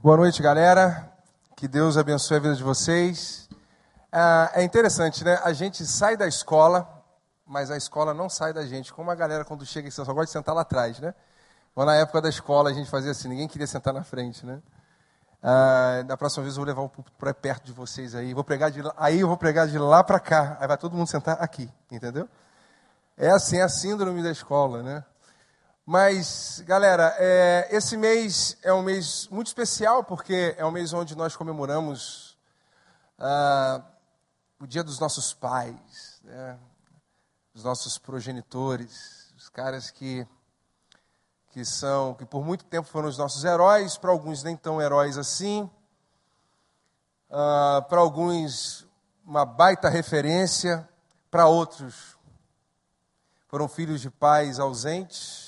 Boa noite, galera. Que Deus abençoe a vida de vocês. Ah, é interessante, né? A gente sai da escola, mas a escola não sai da gente. Como a galera, quando chega, só gosta de sentar lá atrás, né? Ou na época da escola a gente fazia assim, ninguém queria sentar na frente, né? Ah, da próxima vez eu vou levar o púlpito para perto de vocês aí. Vou pregar de lá, aí eu vou pregar de lá para cá. Aí vai todo mundo sentar aqui, entendeu? É assim, é a síndrome da escola, né? Mas, galera, é, esse mês é um mês muito especial, porque é um mês onde nós comemoramos ah, o dia dos nossos pais, né? dos nossos progenitores, os caras que, que são, que por muito tempo foram os nossos heróis, para alguns nem tão heróis assim, ah, para alguns uma baita referência, para outros foram filhos de pais ausentes,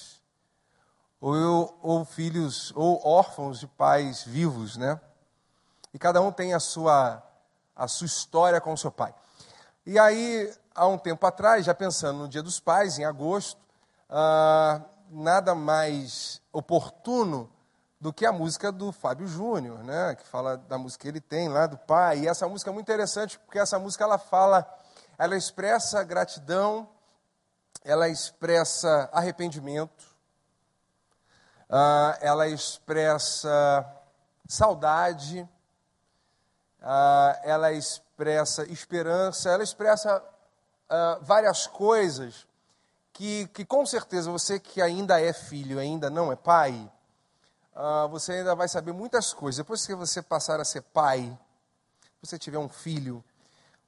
ou, ou filhos, ou órfãos de pais vivos, né? E cada um tem a sua, a sua história com o seu pai. E aí, há um tempo atrás, já pensando no Dia dos Pais, em agosto, ah, nada mais oportuno do que a música do Fábio Júnior, né? Que fala da música que ele tem lá do pai. E essa música é muito interessante porque essa música ela fala, ela expressa gratidão, ela expressa arrependimento, uh, ela expressa saudade, uh, ela expressa esperança, ela expressa uh, várias coisas que, que, com certeza, você que ainda é filho, ainda não é pai, você ainda vai saber muitas coisas. Depois que você passar a ser pai, você tiver um filho,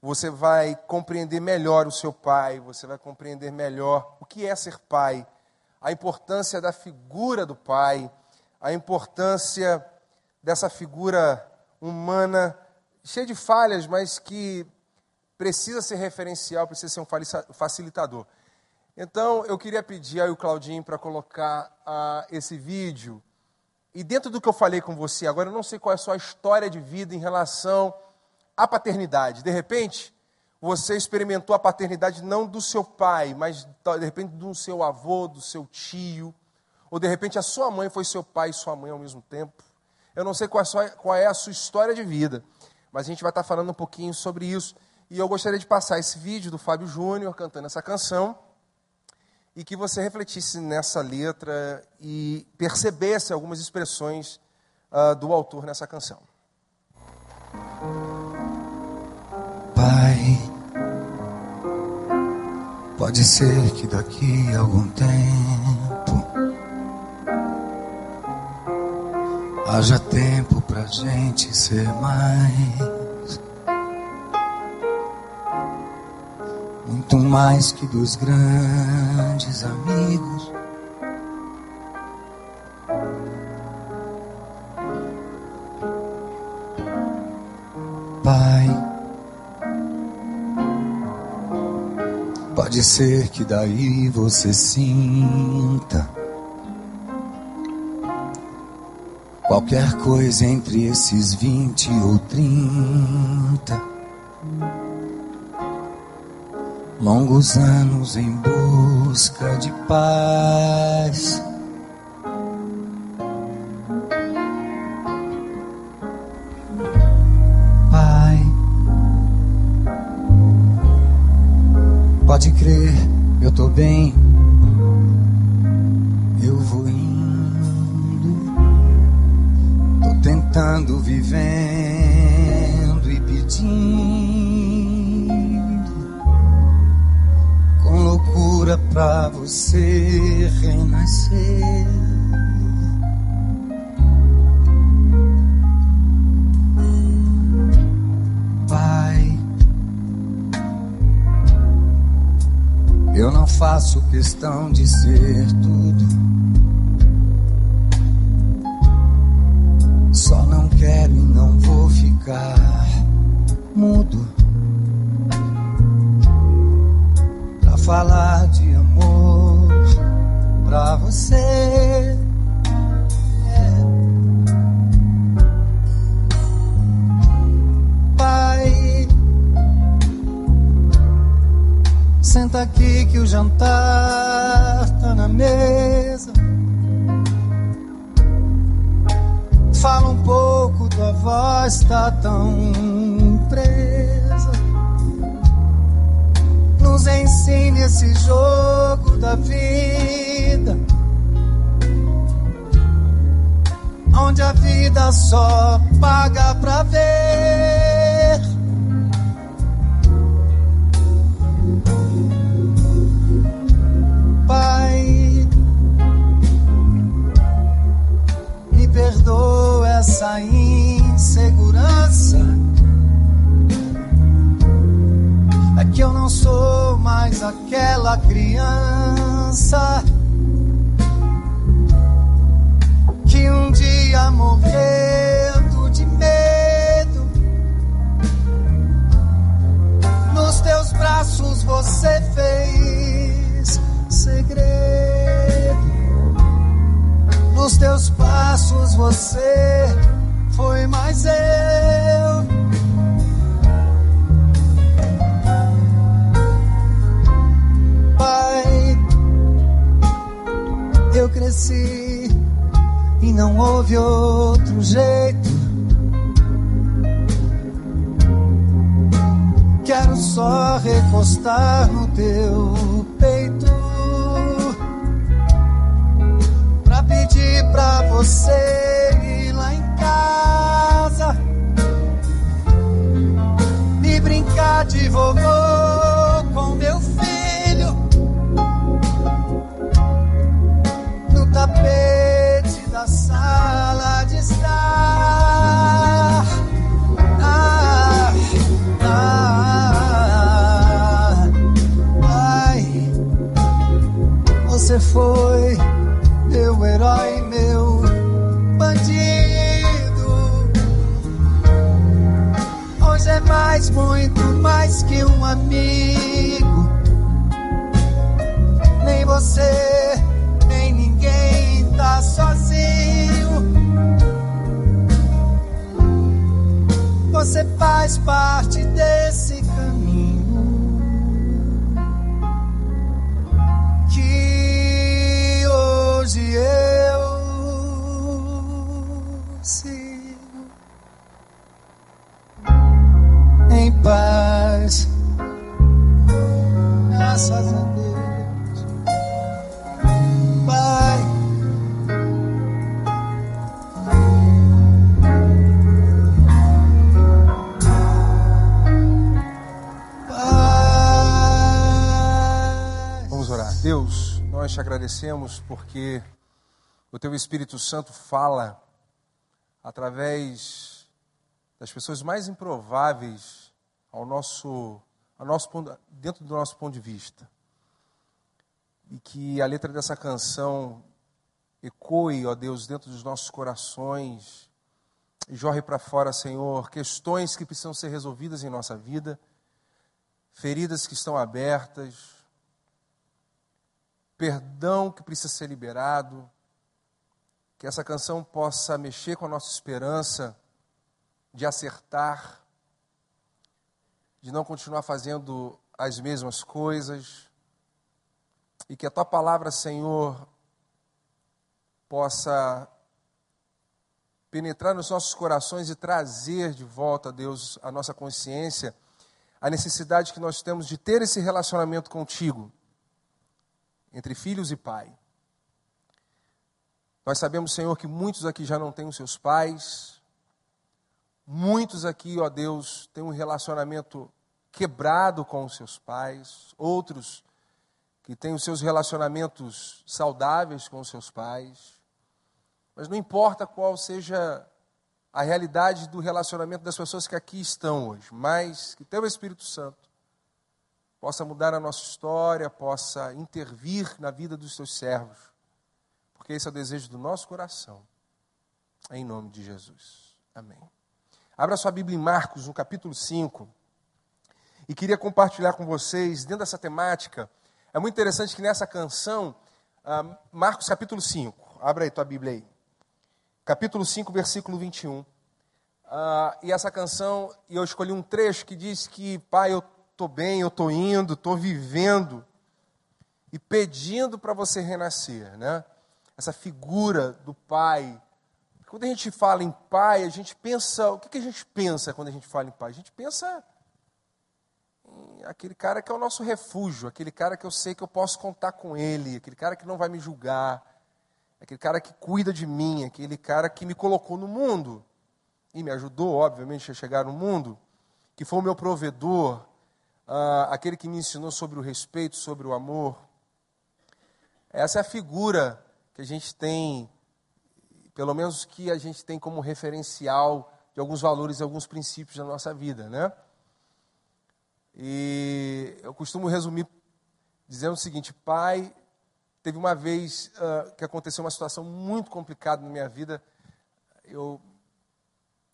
você vai compreender melhor o seu pai, você vai compreender melhor o que é ser pai, a importância da figura do pai, a importância dessa figura humana cheia de falhas, mas que precisa ser referencial, precisa ser um facilitador. Então, eu queria pedir aí o Claudinho para colocar uh, esse vídeo. E dentro do que eu falei com você, agora eu não sei qual é a sua história de vida em relação à paternidade. De repente, você experimentou a paternidade não do seu pai, mas de repente do seu avô, do seu tio, ou de repente a sua mãe foi seu pai e sua mãe ao mesmo tempo. Eu não sei qual é a sua, é história de vida, mas a gente vai estar falando um pouquinho sobre isso. E eu gostaria de passar esse vídeo do Fábio Júnior cantando essa canção e que você refletisse nessa letra e percebesse algumas expressões uh, do autor nessa canção. Pai Pode ser que daqui a algum tempo haja tempo pra gente ser mais. Muito mais que dos grandes amigos. Pode ser que daí você sinta qualquer coisa entre esses vinte ou trinta longos anos em busca de paz. Pode crer, eu tô bem. Eu vou indo. Tô tentando, vivendo e pedindo. Com loucura pra você renascer. Eu não faço questão de ser tudo. Só não quero e não vou ficar mudo. Pra falar de amor pra você. Senta aqui que o jantar tá na mesa. Fala um pouco, tua voz tá tão presa. Nos ensine esse jogo da vida. Onde a vida só paga pra ver. Essa insegurança. É que eu não sou mais aquela criança Graças a Deus, Pai. Pai. Vamos orar. Deus, nós te agradecemos porque o teu Espírito Santo fala através das pessoas mais improváveis ao nosso, nosso ponto- dentro do nosso ponto de vista. E que a letra dessa canção ecoe, ó Deus, dentro dos nossos corações e jorre para fora, Senhor, questões que precisam ser resolvidas em nossa vida, feridas que estão abertas, perdão que precisa ser liberado, que essa canção possa mexer com a nossa esperança de acertar, de não continuar fazendo as mesmas coisas, e que a tua palavra, Senhor, possa penetrar nos nossos corações e trazer de volta, Deus, a nossa consciência, a necessidade que nós temos de ter esse relacionamento contigo entre filhos e pai. Nós sabemos, Senhor, que muitos aqui já não têm os seus pais, muitos aqui, ó Deus, têm um relacionamento quebrado com os seus pais, outros que têm os seus relacionamentos saudáveis com os seus pais. Mas não importa qual seja a realidade do relacionamento das pessoas que aqui estão hoje, mas que teu Espírito Santo possa mudar a nossa história, possa intervir na vida dos teus servos, porque esse é o desejo do nosso coração, em nome de Jesus. Amém. Abra sua Bíblia em Marcos, no capítulo 5, e queria compartilhar com vocês, dentro dessa temática, é muito interessante que nessa canção, ah, Marcos capítulo 5, abra aí tua Bíblia aí, capítulo 5, versículo 21. Ah, e essa canção, e eu escolhi um trecho que diz que, pai, eu estou bem, eu estou indo, estou vivendo e pedindo para você renascer, né? Essa figura do pai Quando a gente fala em pai, a gente pensa. O que, que a gente pensa quando a gente fala em pai? A gente pensa em aquele cara que é o nosso refúgio, aquele cara que eu sei que eu posso contar com ele, aquele cara que não vai me julgar, aquele cara que cuida de mim, aquele cara que me colocou no mundo e me ajudou, obviamente, a chegar no mundo, que foi o meu provedor, uh, aquele que me ensinou sobre o respeito, sobre o amor. Essa é a figura que a gente tem pelo menos que a gente tem como referencial de alguns valores e alguns princípios da nossa vida, né? E eu costumo resumir dizendo o seguinte: pai, teve uma vez uh, que aconteceu uma situação muito complicada na minha vida. Eu,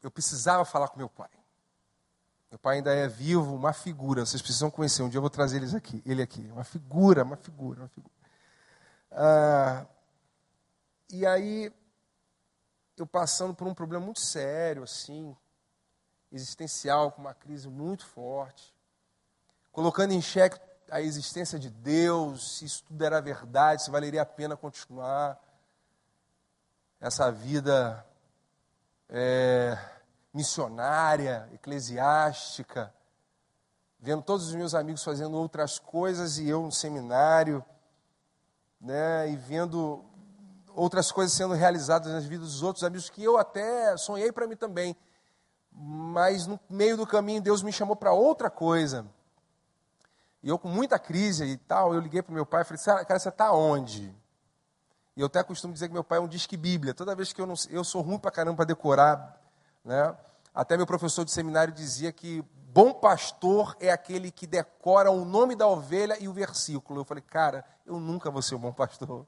eu precisava falar com meu pai. Meu pai ainda é vivo, uma figura. Vocês precisam conhecer. Um dia eu vou trazer eles aqui, ele aqui. Uma figura, uma figura, uma figura. Uh, e aí eu passando por um problema muito sério, assim, existencial, com uma crise muito forte, colocando em xeque a existência de Deus, se isso tudo era verdade, se valeria a pena continuar essa vida é, missionária, eclesiástica, vendo todos os meus amigos fazendo outras coisas e eu no seminário, né, e vendo outras coisas sendo realizadas nas vidas dos outros amigos que eu até sonhei para mim também. Mas no meio do caminho Deus me chamou para outra coisa. E eu com muita crise e tal, eu liguei para meu pai e falei, cara, você está onde? E eu até costumo dizer que meu pai é um disque bíblia. Toda vez que eu não eu sou ruim para caramba para decorar, né? Até meu professor de seminário dizia que bom pastor é aquele que decora o nome da ovelha e o versículo. Eu falei, cara, eu nunca vou ser um bom pastor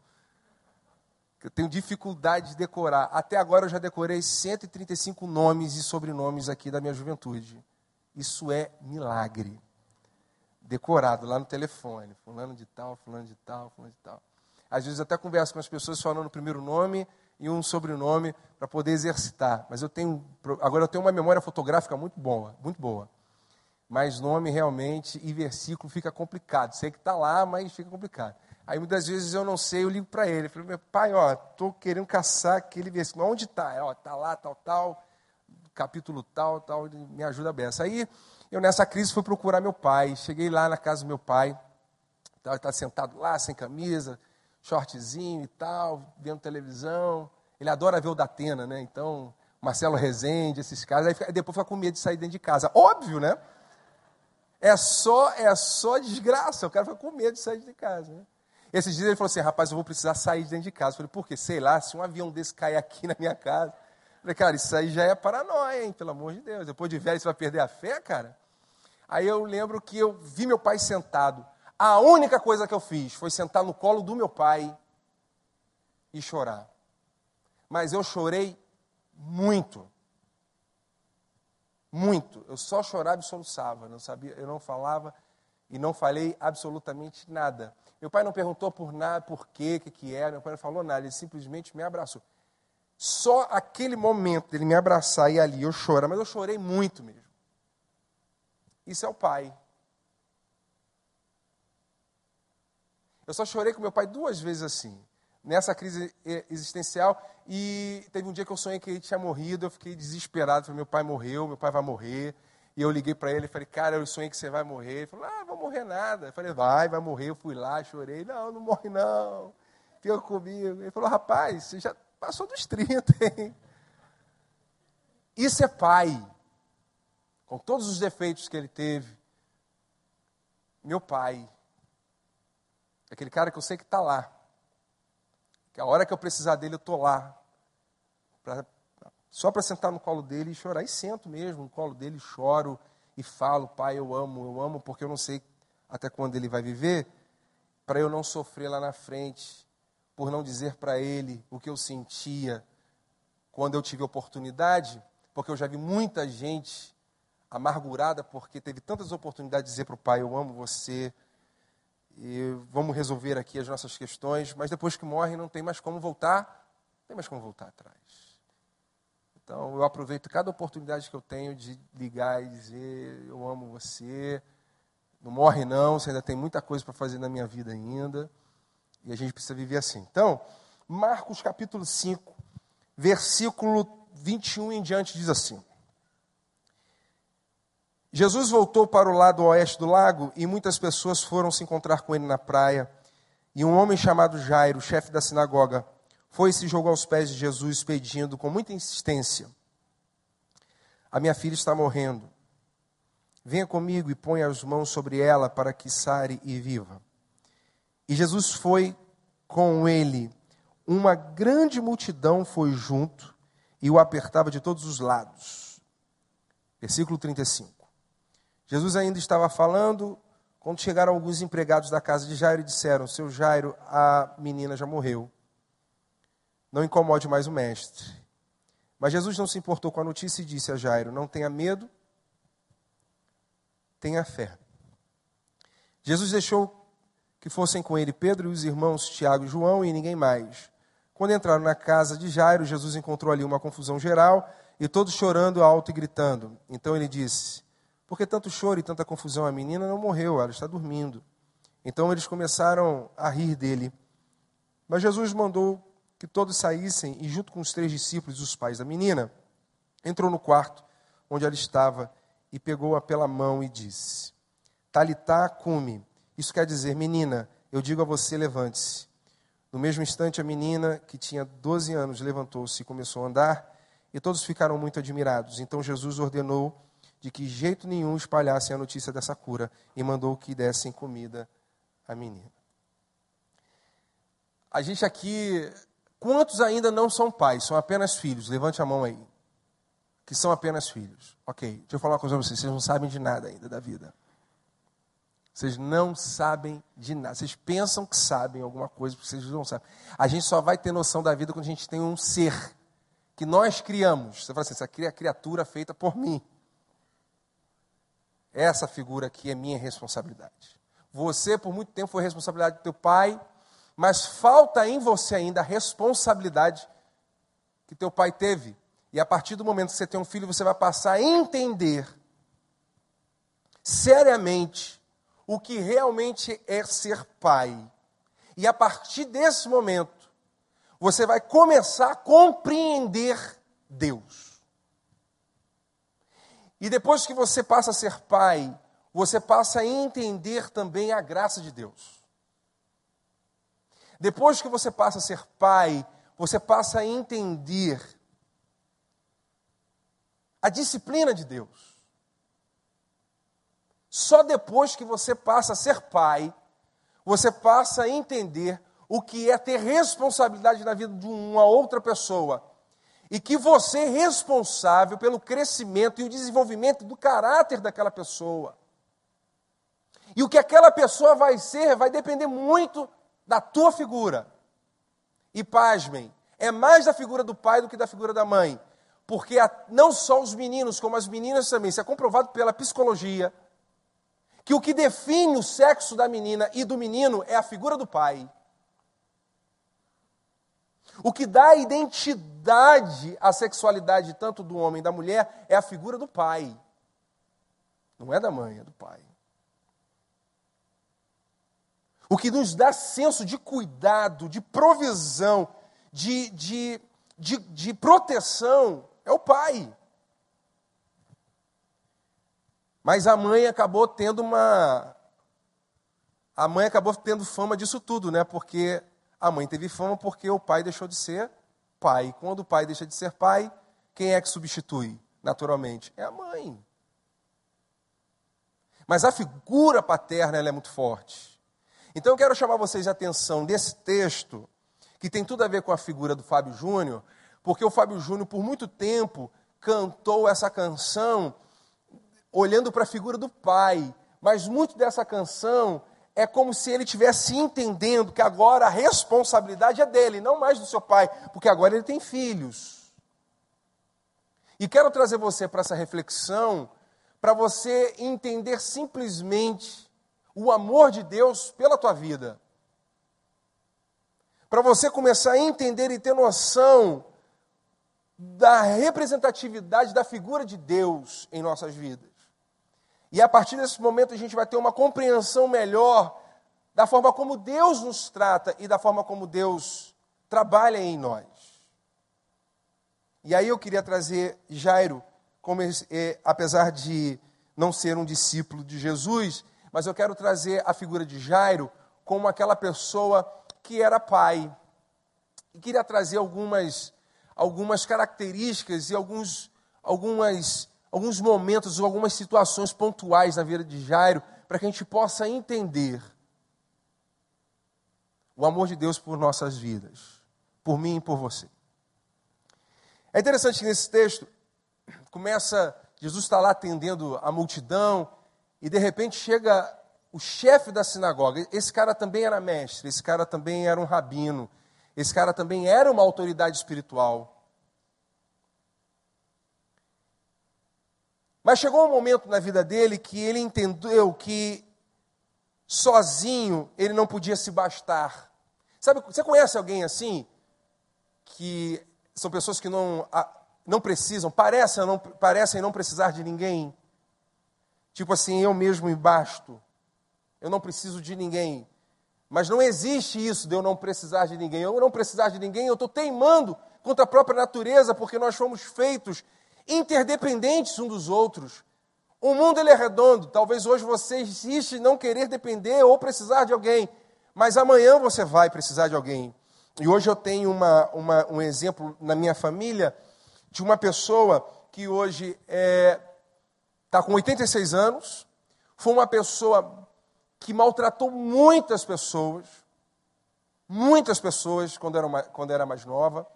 que eu tenho dificuldade de decorar. Até agora eu já decorei 135 nomes e sobrenomes aqui da minha juventude. Isso é milagre. Decorado lá no telefone. Fulano de tal, fulano de tal, fulano de tal. Às vezes até converso com as pessoas falando o primeiro nome e um sobrenome para poder exercitar. Mas eu tenho. Agora eu tenho uma memória fotográfica muito boa, muito boa. Mas nome realmente e versículo fica complicado. Sei que está lá, mas fica complicado. Aí muitas vezes eu não sei, eu ligo para ele. Eu falo, meu pai, ó, estou querendo caçar aquele versículo. Onde está? Ó, está lá, tal, tal, capítulo tal, tal, me ajuda a beça. Aí eu nessa crise fui procurar meu pai. Cheguei lá na casa do meu pai. Ele está sentado lá, sem camisa, shortzinho e tal, vendo televisão. Ele adora ver o Datena, né? Então, Marcelo Rezende, esses caras. Aí depois fica com medo de sair dentro de casa. Óbvio, né? É só, é só desgraça. O cara fica com medo de sair de casa, né? Esses dias ele falou assim, rapaz, eu vou precisar sair de dentro de casa. Eu falei, por quê? Sei lá, se um avião desse cair aqui na minha casa. Eu falei, cara, isso aí já é paranoia, hein? Pelo amor de Deus. Depois de velho, você vai perder a fé, cara? Aí eu lembro que eu vi meu pai sentado. A única coisa que eu fiz foi sentar no colo do meu pai e chorar. Mas eu chorei muito. Muito. Eu só chorava e soluçava. Não sabia, eu não falava e não falei absolutamente nada. Meu pai não perguntou por nada, por quê, o que, que era, meu pai não falou nada, ele simplesmente me abraçou. Só aquele momento dele me abraçar e ali eu chorar, mas eu chorei muito mesmo. Isso é o pai. Eu só chorei com meu pai duas vezes assim, nessa crise existencial, e teve um dia que eu sonhei que ele tinha morrido, eu fiquei desesperado, falei, meu pai morreu, meu pai vai morrer, e eu liguei para ele e falei, cara, eu sonhei que você vai morrer. Ele falou, ah, vou morrer nada. Eu falei, vai, vai morrer. Eu fui lá, chorei. Não, não morre não. Fica comigo. Ele falou, rapaz, você já passou dos 30, hein? Isso é pai. Com todos os defeitos que ele teve. Meu pai. Aquele cara que eu sei que está lá. Que a hora que eu precisar dele, eu estou lá. Para só para sentar no colo dele e chorar. E sento mesmo no colo dele, choro e falo, pai, eu amo, eu amo, porque eu não sei até quando ele vai viver, para eu não sofrer lá na frente, por não dizer para ele o que eu sentia quando eu tive oportunidade, porque eu já vi muita gente amargurada porque teve tantas oportunidades de dizer para o pai, eu amo você, e vamos resolver aqui as nossas questões, mas depois que morre não tem mais como voltar, não tem mais como voltar atrás. Então, eu aproveito cada oportunidade que eu tenho de ligar e dizer: Eu amo você, não morre não, você ainda tem muita coisa para fazer na minha vida ainda, e a gente precisa viver assim. Então, Marcos capítulo 5, versículo 21 em diante diz assim: Jesus voltou para o lado oeste do lago e muitas pessoas foram se encontrar com ele na praia. E um homem chamado Jairo, chefe da sinagoga, foi e se jogou aos pés de Jesus, pedindo com muita insistência: A minha filha está morrendo. Venha comigo e ponha as mãos sobre ela para que sare e viva. E Jesus foi com ele. Uma grande multidão foi junto e o apertava de todos os lados. Versículo 35. Jesus ainda estava falando quando chegaram alguns empregados da casa de Jairo e disseram: Seu Jairo, a menina já morreu. Não incomode mais o mestre. Mas Jesus não se importou com a notícia e disse a Jairo: Não tenha medo, tenha fé. Jesus deixou que fossem com ele Pedro e os irmãos Tiago e João e ninguém mais. Quando entraram na casa de Jairo, Jesus encontrou ali uma confusão geral e todos chorando alto e gritando. Então ele disse: porque tanto choro e tanta confusão? A menina não morreu, ela está dormindo. Então eles começaram a rir dele. Mas Jesus mandou que todos saíssem e, junto com os três discípulos e os pais da menina, entrou no quarto onde ela estava e pegou-a pela mão e disse: Talitá cume. Isso quer dizer, menina, eu digo a você, levante-se. No mesmo instante, a menina, que tinha 12 anos, levantou-se e começou a andar, e todos ficaram muito admirados. Então Jesus ordenou de que jeito nenhum espalhassem a notícia dessa cura e mandou que dessem comida à menina. A gente aqui, quantos ainda não são pais, são apenas filhos? Levante a mão aí. Que são apenas filhos. Ok, deixa eu falar uma coisa para vocês, vocês não sabem de nada ainda da vida. Vocês não sabem de nada. Vocês pensam que sabem alguma coisa, porque vocês não sabem. A gente só vai ter noção da vida quando a gente tem um ser que nós criamos. Você fala assim, essa criatura feita por mim. Essa figura aqui é minha responsabilidade. Você, por muito tempo, foi responsabilidade do teu pai, mas falta em você ainda a responsabilidade que teu pai teve. E a partir do momento que você tem um filho, você vai passar a entender seriamente o que realmente é ser pai. E a partir desse momento, você vai começar a compreender Deus. E depois que você passa a ser pai, você passa a entender também a graça de Deus. Depois que você passa a ser pai, você passa a entender a disciplina de Deus. Só depois que você passa a ser pai, você passa a entender o que é ter responsabilidade na vida de uma outra pessoa e que você é responsável pelo crescimento e o desenvolvimento do caráter daquela pessoa. E o que aquela pessoa vai ser vai depender muito da tua figura. E pasmem, é mais da figura do pai do que da figura da mãe. Porque não só os meninos, como as meninas também, isso é comprovado pela psicologia, que o que define o sexo da menina e do menino é a figura do pai. O que dá identidade à sexualidade tanto do homem e da mulher é a figura do pai. Não é da mãe, é do pai. O que nos dá senso de cuidado, de provisão, de, de, de, de proteção é o pai. Mas a mãe acabou tendo uma. A mãe acabou tendo fama disso tudo, né? Porque a mãe teve fama porque o pai deixou de ser pai. Quando o pai deixa de ser pai, quem é que substitui, naturalmente? É a mãe. Mas a figura paterna é muito forte. Então eu quero chamar vocês a atenção desse texto, que tem tudo a ver com a figura do Fábio Júnior, porque o Fábio Júnior, por muito tempo, cantou essa canção olhando para a figura do pai, mas muito dessa canção é como se ele tivesse entendendo que agora a responsabilidade é dele, não mais do seu pai, porque agora ele tem filhos. E quero trazer você para essa reflexão, para você entender simplesmente o amor de Deus pela tua vida. Para você começar a entender e ter noção da representatividade da figura de Deus em nossas vidas. E a partir desse momento a gente vai ter uma compreensão melhor da forma como Deus nos trata e da forma como Deus trabalha em nós. E aí eu queria trazer Jairo, como é, apesar de não ser um discípulo de Jesus, mas eu quero trazer a figura de Jairo como aquela pessoa que era pai. E queria trazer algumas, algumas características e alguns, algumas, alguns momentos, algumas situações pontuais na vida de Jairo, para que a gente possa entender o amor de Deus por nossas vidas, por mim e por você. É interessante que nesse texto começa, Jesus está lá atendendo a multidão, e de repente chega o chefe da sinagoga. Esse cara também era mestre, esse cara também era um rabino, esse cara também era uma autoridade espiritual. Mas chegou um momento na vida dele que ele entendeu que sozinho ele não podia se bastar. Sabe, você conhece alguém assim? Que são pessoas que não, não precisam, parecem não, parecem não precisar de ninguém. Tipo assim, eu mesmo me basto. Eu não preciso de ninguém. Mas não existe isso de eu não precisar de ninguém. Eu não precisar de ninguém, eu estou teimando contra a própria natureza, porque nós fomos feitos interdependentes um dos outros. O mundo ele é redondo. Talvez hoje você em não querer depender ou precisar de alguém. Mas amanhã você vai precisar de alguém. E hoje eu tenho uma, uma, um exemplo na minha família de uma pessoa que hoje é, tá com 86 anos, foi uma pessoa que maltratou muitas pessoas, muitas pessoas quando era, quando era mais nova,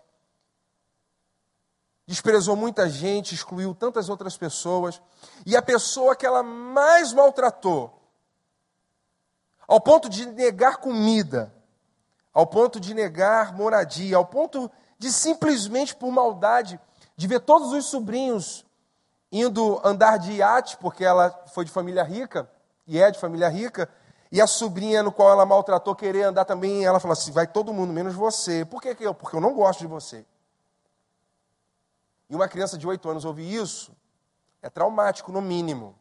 desprezou muita gente, excluiu tantas outras pessoas, e a pessoa que ela mais maltratou ao ponto de negar comida, ao ponto de negar moradia, ao ponto de simplesmente por maldade de ver todos os sobrinhos indo andar de iate, porque ela foi de família rica e é de família rica, e a sobrinha no qual ela maltratou querer andar também, ela falou assim: vai todo mundo menos você. Por que, eu? Porque eu não gosto de você. E uma criança de 8 anos ouvir isso é traumático, no mínimo.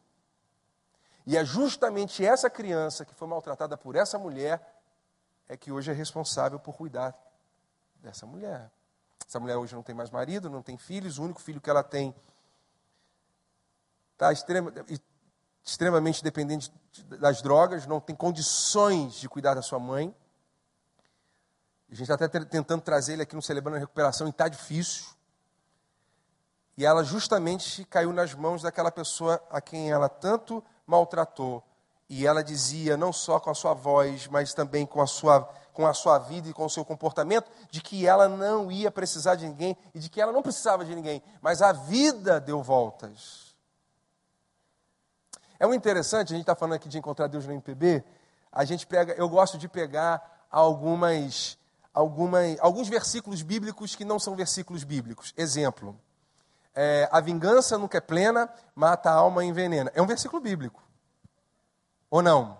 E é justamente essa criança que foi maltratada por essa mulher é que hoje é responsável por cuidar dessa mulher. Essa mulher hoje não tem mais marido, não tem filhos, o único filho que ela tem está extrema, extremamente dependente das drogas, não tem condições de cuidar da sua mãe. A gente está até tentando trazer ele aqui no Celebrando a Recuperação e está difícil. E ela justamente caiu nas mãos daquela pessoa a quem ela tanto maltratou. E ela dizia, não só com a sua voz, mas também com a sua, com a sua vida e com o seu comportamento, de que ela não ia precisar de ninguém e de que ela não precisava de ninguém, mas a vida deu voltas. É muito interessante, a gente está falando aqui de encontrar Deus no MPB, a gente pega, eu gosto de pegar algumas, algumas, alguns versículos bíblicos que não são versículos bíblicos. Exemplo, é, a vingança nunca é plena, mata a alma e envenena. É um versículo bíblico. Ou não?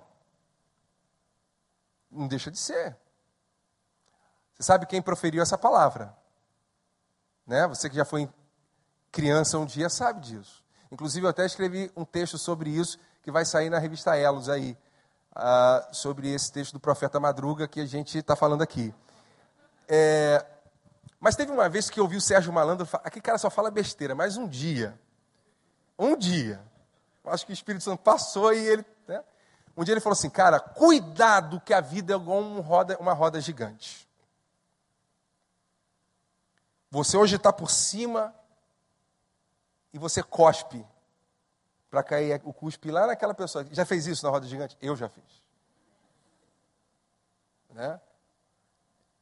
Não deixa de ser. Você sabe quem proferiu essa palavra? Né? Você que já foi criança um dia sabe disso. Inclusive, eu até escrevi um texto sobre isso que vai sair na revista Elos aí, uh, sobre esse texto do profeta Madruga que a gente está falando aqui. É, mas teve uma vez que eu ouvi o Sérgio Malandro falar, aquele cara só fala besteira, mas um dia, um dia, acho que o Espírito Santo passou e ele, né? um dia ele falou assim, cara, cuidado que a vida é igual uma roda, uma roda gigante. Você hoje está por cima e você cospe para cair o cuspe lá naquela pessoa. Já fez isso na roda gigante? Eu já fiz. Né?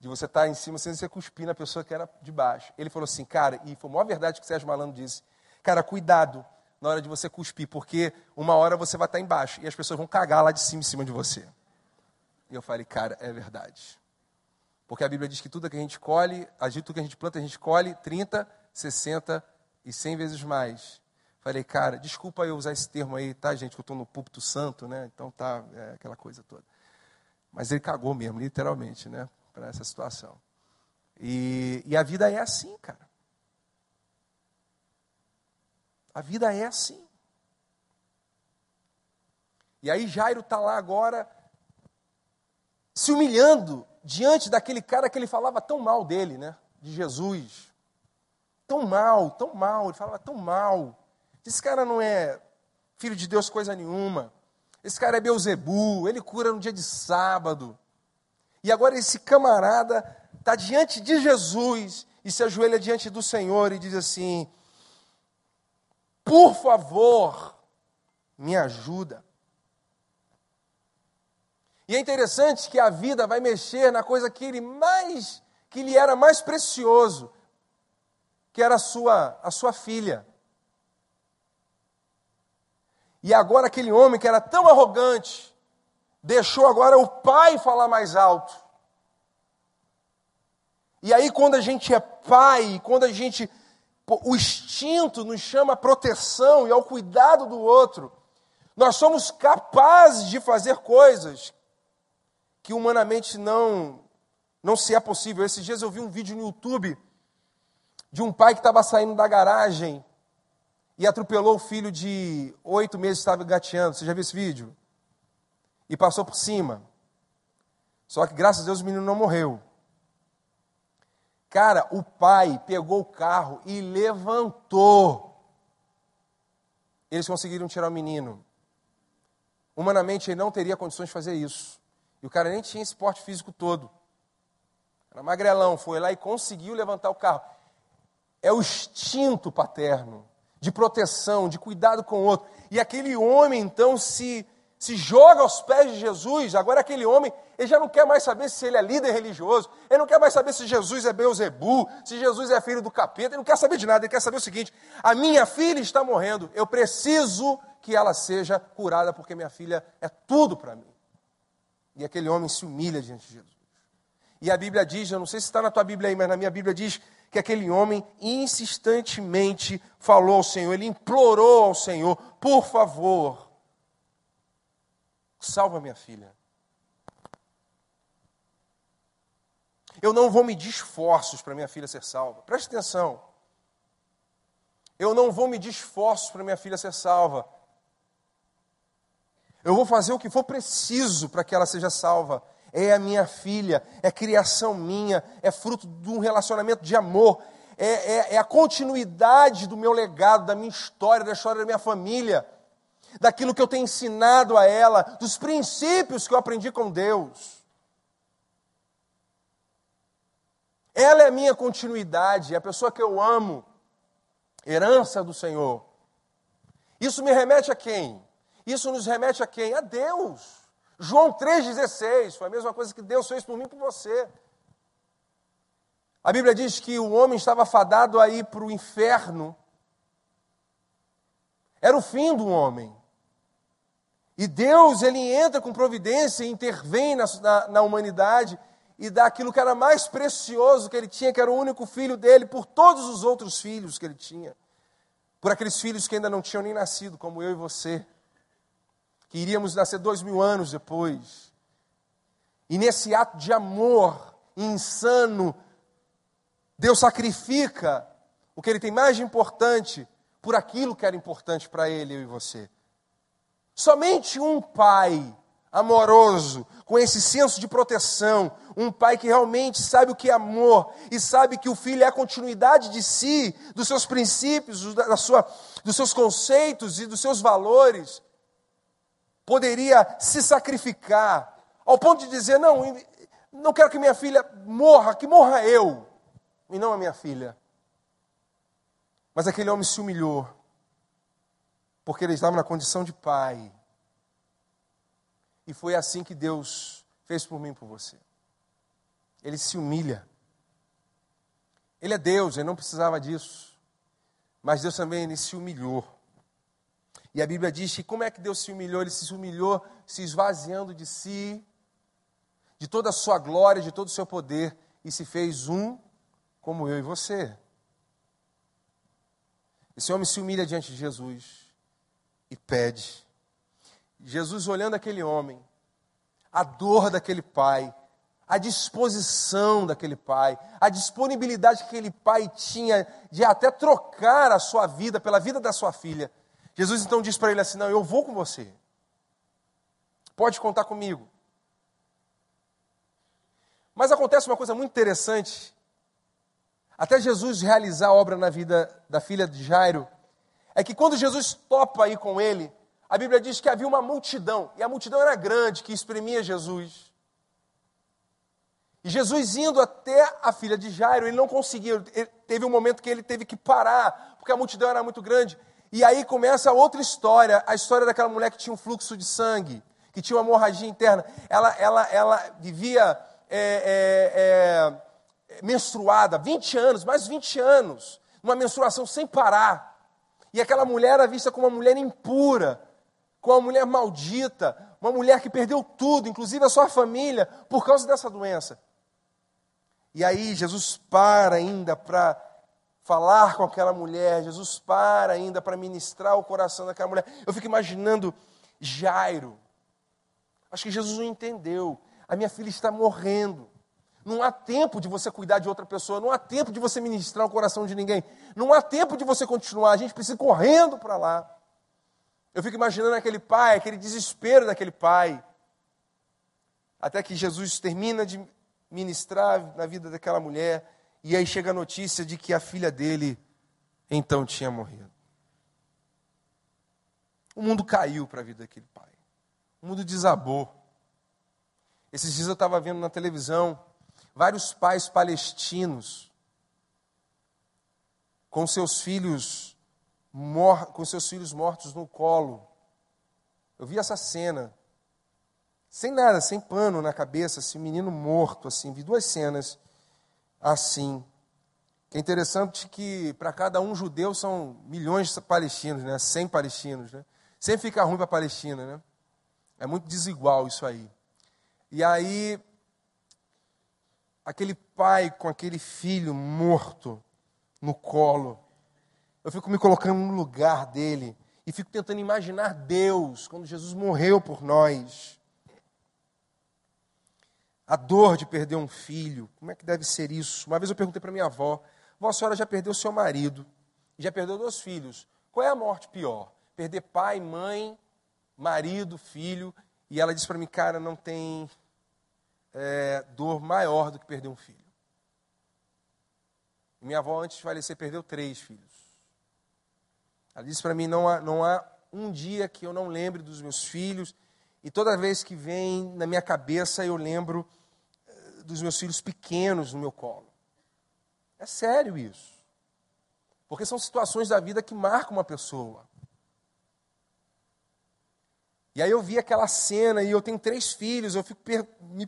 de você estar em cima sem você cuspir na pessoa que era de baixo. Ele falou assim, cara, e foi a maior verdade que o Sérgio Malandro disse, cara, cuidado na hora de você cuspir, porque uma hora você vai estar embaixo e as pessoas vão cagar lá de cima em cima de você. E eu falei, cara, é verdade. Porque a Bíblia diz que tudo que a gente colhe, tudo que a gente planta, a gente colhe 30, 60 e 100 vezes mais. Falei, cara, desculpa eu usar esse termo aí, tá, gente, que eu estou no púlpito santo, né? Então tá, é aquela coisa toda. Mas ele cagou mesmo, literalmente, né? para essa situação. E, e a vida é assim, cara. A vida é assim. E aí Jairo está lá agora, se humilhando diante daquele cara que ele falava tão mal dele, né? De Jesus. Tão mal, tão mal, ele falava tão mal. Esse cara não é filho de Deus coisa nenhuma. Esse cara é Beuzebu, ele cura no dia de sábado. E agora esse camarada está diante de Jesus e se ajoelha diante do Senhor e diz assim: Por favor, me ajuda. E é interessante que a vida vai mexer na coisa que ele mais, que lhe era mais precioso, que era a sua, a sua filha. E agora aquele homem que era tão arrogante, deixou agora o pai falar mais alto. E aí, quando a gente é pai, quando a gente. O instinto nos chama à proteção e ao cuidado do outro, nós somos capazes de fazer coisas que humanamente não, não se é possível. Esses dias eu vi um vídeo no YouTube de um pai que estava saindo da garagem e atropelou o filho de oito meses que estava gateando. Você já viu esse vídeo? E passou por cima. Só que graças a Deus o menino não morreu. Cara, o pai pegou o carro e levantou. Eles conseguiram tirar o menino. Humanamente ele não teria condições de fazer isso. E o cara nem tinha esse físico todo. Era magrelão, foi lá e conseguiu levantar o carro. É o instinto paterno de proteção, de cuidado com o outro. E aquele homem, então, se, se joga aos pés de Jesus. Agora, aquele homem, ele já não quer mais saber se ele é líder religioso, ele não quer mais saber se Jesus é Beuzebu, se Jesus é filho do capeta, ele não quer saber de nada, ele quer saber o seguinte: a minha filha está morrendo, eu preciso que ela seja curada, porque minha filha é tudo para mim. E aquele homem se humilha diante de Jesus. E a Bíblia diz, eu não sei se está na tua Bíblia aí, mas na minha Bíblia diz que aquele homem insistentemente falou ao Senhor, ele implorou ao Senhor: por favor, salva minha filha. Eu não vou medir esforços para minha filha ser salva. Preste atenção. Eu não vou medir esforços para minha filha ser salva. Eu vou fazer o que for preciso para que ela seja salva é a minha filha, é criação minha, é fruto de um relacionamento de amor, é, é, é, a continuidade do meu legado, da minha história, da história da minha família, daquilo que eu tenho ensinado a ela, dos princípios que eu aprendi com Deus. Ela é a minha continuidade, é a pessoa que eu amo, herança do Senhor. Isso me remete a quem? Isso nos remete a quem? A Deus. João 3,16 foi a mesma coisa que Deus fez por mim e por você. A Bíblia diz que o homem estava fadado a ir para o inferno. Era o fim do homem. E Deus, ele entra com providência e intervém na, na, na, humanidade e dá aquilo que era mais precioso que ele tinha, que era o único filho dele, por todos os outros filhos que ele tinha. Por aqueles filhos que ainda não tinham nem nascido, como eu e você que iríamos nascer dois mil anos depois. E nesse ato de amor insano, Deus sacrifica o que ele tem mais de importante por aquilo que era importante para ele, eu e você. Somente um pai amoroso, com esse senso de proteção, um pai que realmente sabe o que é amor e sabe que o filho é a continuidade de si, dos seus princípios, da sua, dos seus conceitos e dos seus valores, poderia se sacrificar ao ponto de dizer: Não, não quero que minha filha morra, que morra eu, e não a minha filha. Mas aquele homem se humilhou, porque ele estava na condição de pai. E foi assim que Deus fez por mim e por você. Ele se humilha. Ele é Deus, ele não precisava disso. Mas Deus também se humilhou. E a Bíblia diz que como é que Deus se humilhou? Ele se humilhou se esvaziando de si, de toda a sua glória, de todo o seu poder, e se fez um como eu e você. Esse homem se humilha diante de Jesus e pede. Jesus olhando aquele homem, a dor daquele pai, a disposição daquele pai, a disponibilidade que aquele pai tinha de até trocar a sua vida pela vida da sua filha. Jesus então diz para ele assim: Não, eu vou com você. Pode contar comigo. Mas acontece uma coisa muito interessante. até Jesus realizar a obra na vida da filha de Jairo, é que quando Jesus topa ir com ele, a Bíblia diz que havia uma multidão, e a multidão era grande, que exprimia Jesus. E Jesus indo até a filha de Jairo, ele não conseguia, ele, teve um momento que ele teve que parar, porque a multidão era muito grande. E aí começa outra história, a história daquela mulher que tinha um fluxo de sangue, que tinha uma hemorragia interna. Ela, ela, ela vivia é, é, é, menstruada, 20 anos, mais 20 anos, uma menstruação sem parar. E aquela mulher era vista como uma mulher impura, com uma mulher maldita, uma mulher que perdeu tudo, inclusive a sua família, por causa dessa doença. E aí Jesus para ainda para falar com aquela mulher, Jesus para ainda para ministrar o coração daquela mulher. Eu fico imaginando Jairo. Acho que Jesus não entendeu. A minha filha está morrendo. Não há tempo de você cuidar de outra pessoa, não há tempo de você ministrar o coração de ninguém, não há tempo de você continuar, a gente precisa ir correndo para lá. Eu fico imaginando aquele pai, aquele desespero daquele pai. Até que Jesus termina de ministrar na vida daquela mulher, e aí chega a notícia de que a filha dele então tinha morrido. O mundo caiu para a vida daquele pai. O mundo desabou. Esses dias eu estava vendo na televisão vários pais palestinos com seus filhos com seus filhos mortos no colo. Eu vi essa cena, sem nada, sem pano na cabeça, assim, menino morto, assim, vi duas cenas assim. É interessante que para cada um judeu são milhões de palestinos, né? 100 palestinos, né? Sempre fica ruim para a Palestina, né? É muito desigual isso aí. E aí, aquele pai com aquele filho morto no colo, eu fico me colocando no lugar dele e fico tentando imaginar Deus quando Jesus morreu por nós. A dor de perder um filho, como é que deve ser isso? Uma vez eu perguntei para minha avó: Vó, a senhora já perdeu seu marido já perdeu dois filhos. Qual é a morte pior? Perder pai, mãe, marido, filho? E ela disse para mim: Cara, não tem é, dor maior do que perder um filho. E minha avó, antes de falecer, perdeu três filhos. Ela disse para mim: não há, não há um dia que eu não lembre dos meus filhos, e toda vez que vem na minha cabeça eu lembro dos meus filhos pequenos no meu colo. É sério isso. Porque são situações da vida que marcam uma pessoa. E aí eu vi aquela cena, e eu tenho três filhos, eu fico me,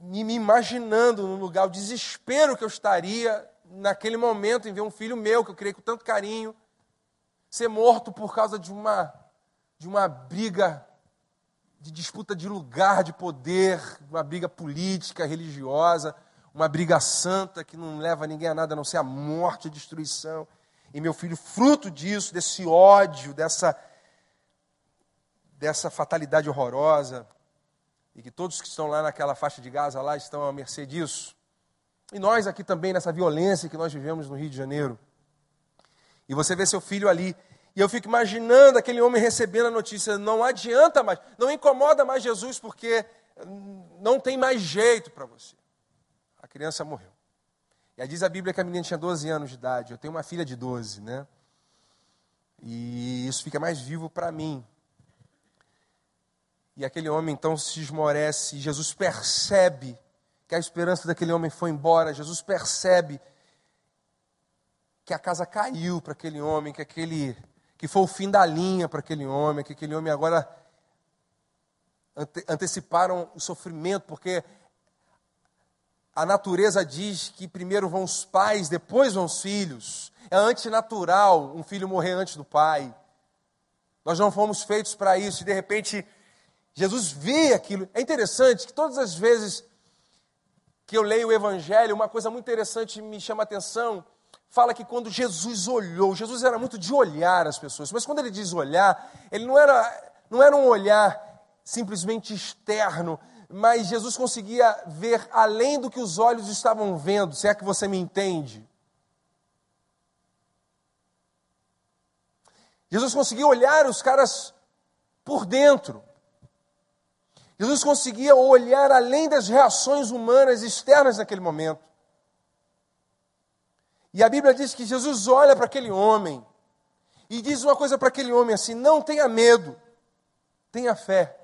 me, imaginando no lugar, o desespero que eu estaria naquele momento em ver um filho meu, que eu criei com tanto carinho, ser morto por causa de uma, de uma briga, de disputa de lugar, de poder, uma briga política, religiosa, uma briga santa que não leva ninguém a nada a não ser a morte e a destruição. E meu filho, fruto disso, desse ódio, dessa, dessa fatalidade horrorosa, e que todos que estão lá naquela faixa de Gaza lá estão à mercê disso. E nós aqui também, nessa violência que nós vivemos no Rio de Janeiro. E você vê seu filho ali. E eu fico imaginando aquele homem recebendo a notícia: não adianta mais, não incomoda mais Jesus, porque não tem mais jeito para você. A criança morreu. E aí diz a Bíblia que a menina tinha 12 anos de idade. Eu tenho uma filha de 12, né? E isso fica mais vivo para mim. E aquele homem então se esmorece, Jesus percebe que a esperança daquele homem foi embora. Jesus percebe que a casa caiu para aquele homem, que aquele que foi o fim da linha para aquele homem, que aquele homem agora ante, anteciparam o sofrimento, porque a natureza diz que primeiro vão os pais, depois vão os filhos. É antinatural um filho morrer antes do pai. Nós não fomos feitos para isso e de repente Jesus vê aquilo. É interessante que todas as vezes que eu leio o Evangelho, uma coisa muito interessante me chama a atenção fala que quando Jesus olhou, Jesus era muito de olhar as pessoas, mas quando ele diz olhar, ele não era, não era um olhar simplesmente externo, mas Jesus conseguia ver além do que os olhos estavam vendo, se é que você me entende. Jesus conseguia olhar os caras por dentro. Jesus conseguia olhar além das reações humanas externas naquele momento. E a Bíblia diz que Jesus olha para aquele homem e diz uma coisa para aquele homem assim: não tenha medo, tenha fé.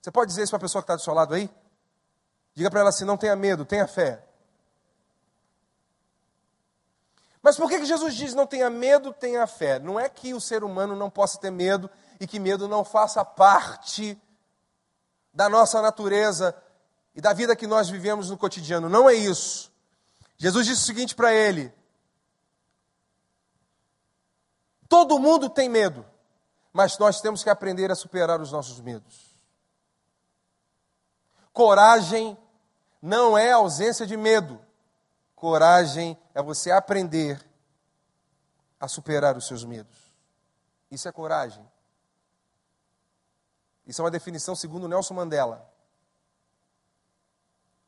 Você pode dizer isso para a pessoa que está do seu lado aí? Diga para ela assim: não tenha medo, tenha fé. Mas por que, que Jesus diz não tenha medo, tenha fé? Não é que o ser humano não possa ter medo e que medo não faça parte da nossa natureza e da vida que nós vivemos no cotidiano. Não é isso. Jesus disse o seguinte para ele: Todo mundo tem medo, mas nós temos que aprender a superar os nossos medos. Coragem não é ausência de medo. Coragem é você aprender a superar os seus medos. Isso é coragem. Isso é uma definição segundo Nelson Mandela.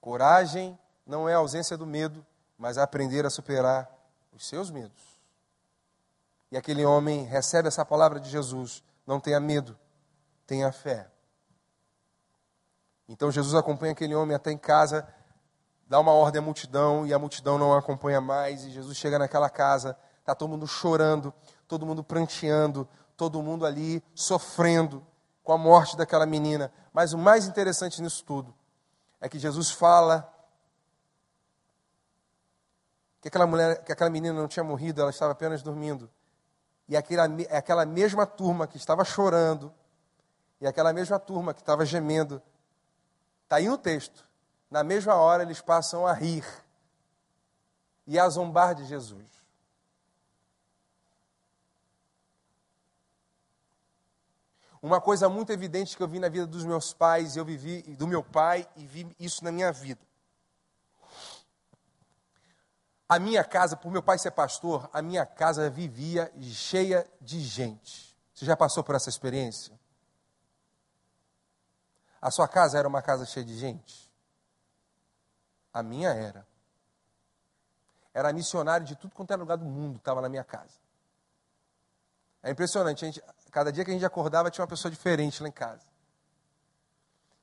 Coragem não é ausência do medo, mas aprender a superar os seus medos. E aquele homem recebe essa palavra de Jesus: não tenha medo, tenha fé. Então Jesus acompanha aquele homem até em casa, dá uma ordem à multidão e a multidão não acompanha mais. E Jesus chega naquela casa, está todo mundo chorando, todo mundo pranteando, todo mundo ali sofrendo com a morte daquela menina. Mas o mais interessante nisso tudo é que Jesus fala que aquela mulher, que aquela menina não tinha morrido, ela estava apenas dormindo. E aquela, aquela mesma turma que estava chorando, e aquela mesma turma que estava gemendo, está aí no texto. Na mesma hora eles passam a rir e a zombar de Jesus. Uma coisa muito evidente que eu vi na vida dos meus pais, eu vivi do meu pai e vi isso na minha vida. A minha casa, por meu pai ser pastor, a minha casa vivia cheia de gente. Você já passou por essa experiência? A sua casa era uma casa cheia de gente? A minha era. Era missionário de tudo quanto era lugar do mundo, estava na minha casa. É impressionante, a gente, cada dia que a gente acordava tinha uma pessoa diferente lá em casa.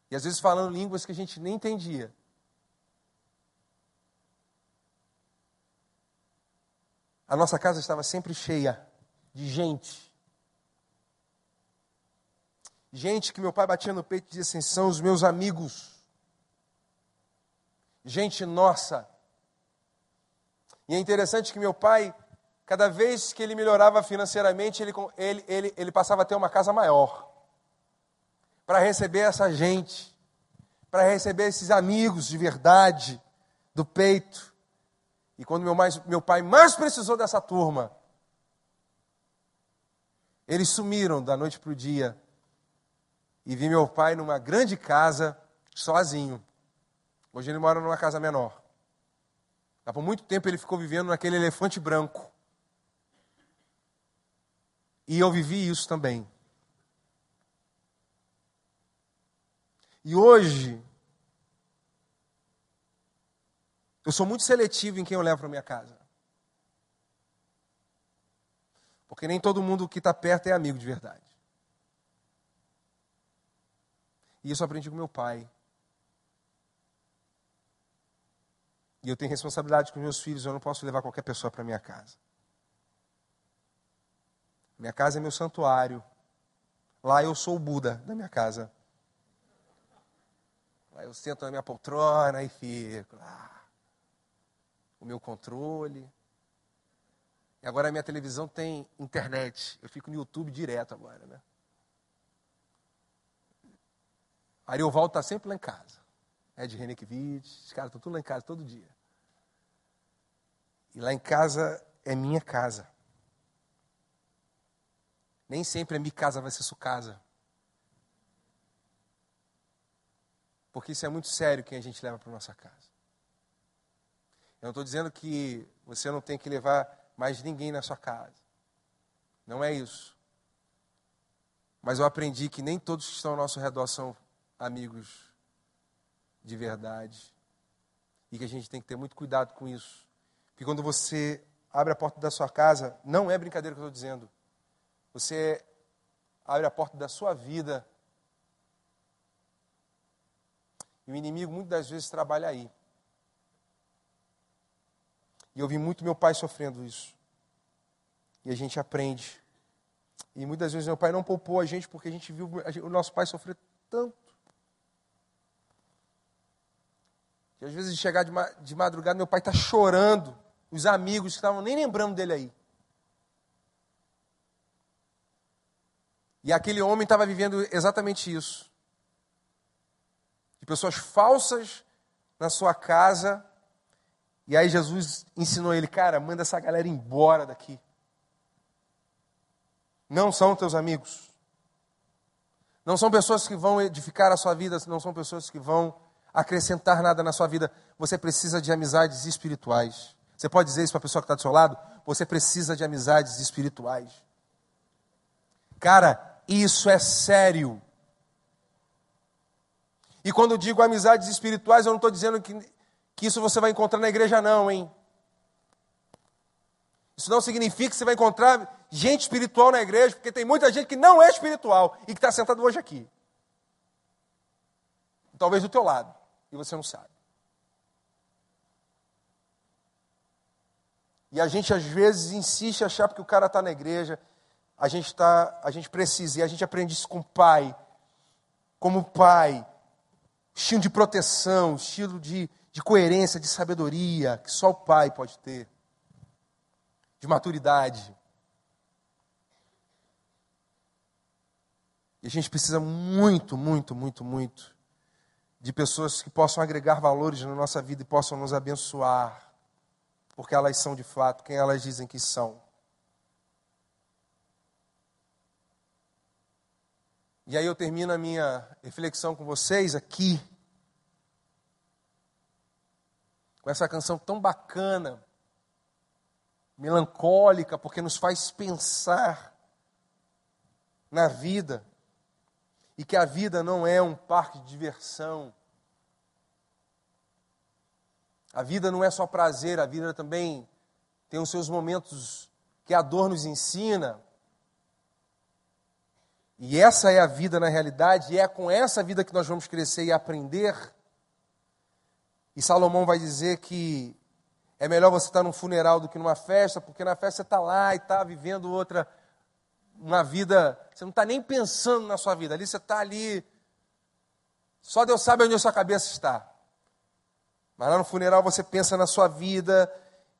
E às vezes falando línguas que a gente nem entendia. A nossa casa estava sempre cheia de gente. Gente que meu pai batia no peito e dizia assim: são os meus amigos. Gente nossa. E é interessante que meu pai Cada vez que ele melhorava financeiramente, ele, ele, ele, ele passava a ter uma casa maior. Para receber essa gente, para receber esses amigos de verdade, do peito. E quando meu, mais, meu pai mais precisou dessa turma, eles sumiram da noite para o dia. E vi meu pai numa grande casa, sozinho. Hoje ele mora numa casa menor. Há por muito tempo ele ficou vivendo naquele elefante branco. E eu vivi isso também. E hoje, eu sou muito seletivo em quem eu levo para minha casa. Porque nem todo mundo que está perto é amigo de verdade. E isso eu aprendi com meu pai. E eu tenho responsabilidade com meus filhos, eu não posso levar qualquer pessoa para minha casa. Minha casa é meu santuário. Lá eu sou o Buda da minha casa. Lá eu sento na minha poltrona e fico lá. O meu controle. E agora a minha televisão tem internet. Eu fico no YouTube direto agora, né? Ariovaldo está sempre lá em casa. Ed Renekiewicz, os caras estão tudo lá em casa todo dia. E lá em casa é minha casa. Nem sempre a minha casa vai ser sua casa. Porque isso é muito sério quem a gente leva para nossa casa. Eu não estou dizendo que você não tem que levar mais ninguém na sua casa. Não é isso. Mas eu aprendi que nem todos que estão ao nosso redor são amigos de verdade. E que a gente tem que ter muito cuidado com isso. Porque quando você abre a porta da sua casa, não é brincadeira que eu estou dizendo. Você abre a porta da sua vida. E o inimigo muitas das vezes trabalha aí. Eu vi muito meu pai sofrendo isso. E a gente aprende. E muitas vezes meu pai não poupou a gente porque a gente viu o nosso pai sofrer tanto. E às vezes chegar de madrugada, meu pai está chorando. Os amigos que estavam nem lembrando dele aí. E aquele homem estava vivendo exatamente isso. De pessoas falsas na sua casa. E aí Jesus ensinou ele, cara, manda essa galera embora daqui. Não são teus amigos. Não são pessoas que vão edificar a sua vida, não são pessoas que vão acrescentar nada na sua vida. Você precisa de amizades espirituais. Você pode dizer isso para a pessoa que está do seu lado? Você precisa de amizades espirituais. Cara, isso é sério. E quando digo amizades espirituais, eu não estou dizendo que, que isso você vai encontrar na igreja, não, hein? Isso não significa que você vai encontrar gente espiritual na igreja, porque tem muita gente que não é espiritual e que está sentado hoje aqui. Talvez do teu lado, e você não sabe. E a gente às vezes insiste em achar porque o cara está na igreja, a gente tá, a gente precisa, e a gente aprende isso com o pai, como pai, estilo de proteção, estilo de, de coerência, de sabedoria, que só o pai pode ter, de maturidade. E a gente precisa muito, muito, muito, muito de pessoas que possam agregar valores na nossa vida e possam nos abençoar, porque elas são de fato quem elas dizem que são. E aí eu termino a minha reflexão com vocês aqui, com essa canção tão bacana, melancólica, porque nos faz pensar na vida, e que a vida não é um parque de diversão. A vida não é só prazer, a vida também tem os seus momentos que a dor nos ensina, e essa é a vida na realidade, e é com essa vida que nós vamos crescer e aprender. E Salomão vai dizer que é melhor você estar num funeral do que numa festa, porque na festa você está lá e está vivendo outra, uma vida, você não está nem pensando na sua vida, ali você está ali, só Deus sabe onde a sua cabeça está. Mas lá no funeral você pensa na sua vida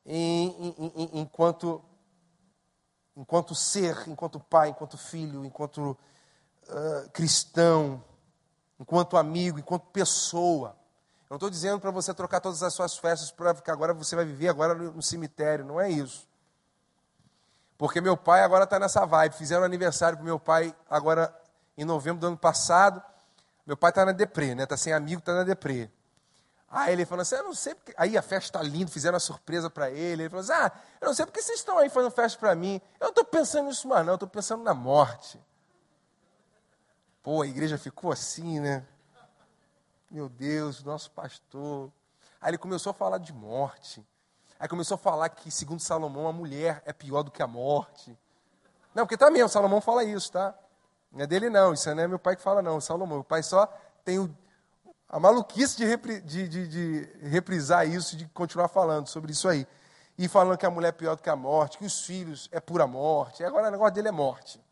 em, em, em, enquanto, enquanto ser, enquanto pai, enquanto filho, enquanto uh, cristão, enquanto amigo, enquanto pessoa. Não estou dizendo para você trocar todas as suas festas para que agora você vai viver agora no, cemitério, não é isso. Porque meu pai agora está nessa vibe. Fizeram aniversário para meu pai agora em novembro do ano passado. Meu pai está na deprê, né? Está sem amigo, está na deprê. Aí ele falou assim, eu não sei porque... Aí a festa está linda, fizeram uma surpresa para ele. Ele falou assim, ah, eu não sei porque vocês estão aí fazendo festa para mim. Eu não estou pensando nisso mais não, eu estou pensando na morte. Pô, a igreja ficou assim, né? Meu Deus, nosso pastor. Aí ele começou a falar de morte. Aí começou a falar que, segundo Salomão, a mulher é pior do que a morte. Não, porque tá mesmo, Salomão fala isso, tá? Não é dele não, isso não é meu pai que fala não, Salomão. O pai só tem o, a maluquice de, repri, de, de, de reprisar isso, de continuar falando sobre isso aí. E falando que a mulher é pior do que a morte, que os filhos é pura morte. E agora o negócio dele é morte.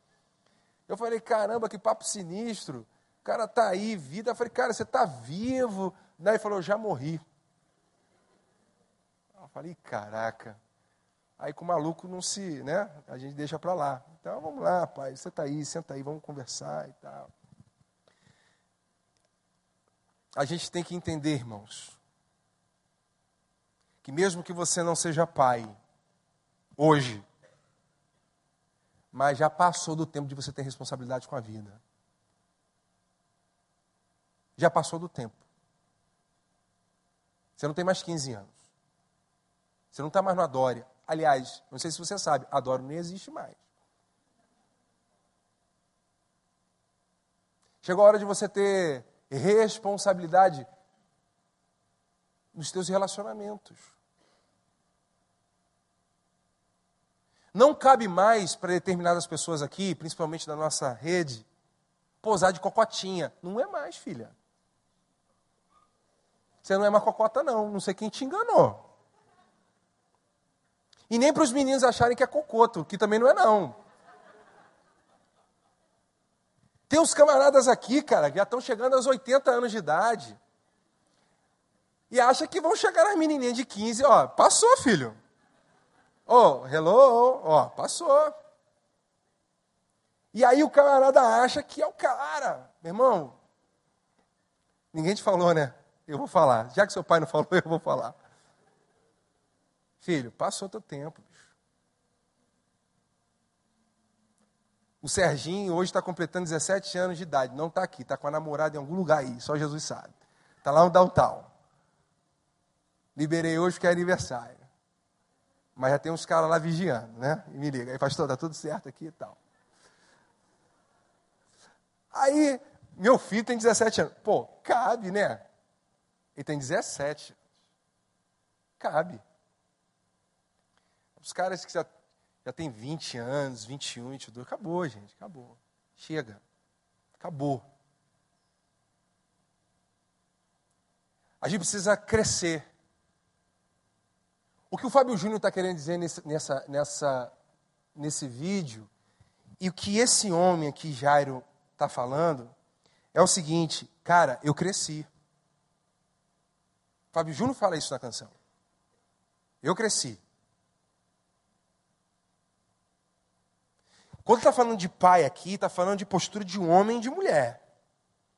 Eu falei, caramba, que papo sinistro. O cara tá aí, vida. Eu falei, cara, você tá vivo. Daí ele falou, já morri. Eu falei, caraca. Aí com o maluco não se, né? A gente deixa para lá. Então vamos lá, pai, você tá aí, senta aí, vamos conversar e tal. A gente tem que entender, irmãos, que mesmo que você não seja pai, hoje, mas já passou do tempo de você ter responsabilidade com a vida. Já passou do tempo. Você não tem mais 15 anos. Você não está mais no Adória. Aliás, não sei se você sabe, Adório nem existe mais. Chegou a hora de você ter responsabilidade nos teus relacionamentos. Não cabe mais para determinadas pessoas aqui, principalmente da nossa rede, posar de cocotinha. Não é mais, filha. Você não é uma cocota, não. Não sei quem te enganou. E nem para os meninos acharem que é cocoto, que também não é não. Tem uns camaradas aqui, cara, que já estão chegando aos 80 anos de idade. E acha que vão chegar as menininhas de 15, ó, passou, filho. Ó, oh, hello, ó, passou. E aí o camarada acha que é o cara. Meu irmão, ninguém te falou, né? Eu vou falar. Já que seu pai não falou, eu vou falar. Filho, passou teu tempo. Bicho. O Serginho hoje está completando 17 anos de idade. Não está aqui, está com a namorada em algum lugar aí, só Jesus sabe. Está lá no downtown. Liberei hoje porque é aniversário. Mas já tem uns caras lá vigiando, né? E me liga, aí pastor, está tudo certo aqui e tal. Aí, meu filho tem 17 anos. Pô, cabe, né? Ele tem 17. Cabe. Os caras que já, já têm 20 anos, 21, 22, acabou, gente, acabou. Chega. Acabou. A gente precisa crescer. O que o Fábio Júnior está querendo dizer nesse, nessa, nessa, nesse vídeo, e o que esse homem aqui, Jairo, está falando, é o seguinte, cara, eu cresci. Fábio Júnior fala isso na canção. Eu cresci. Quando está falando de pai aqui, está falando de postura de homem e de mulher.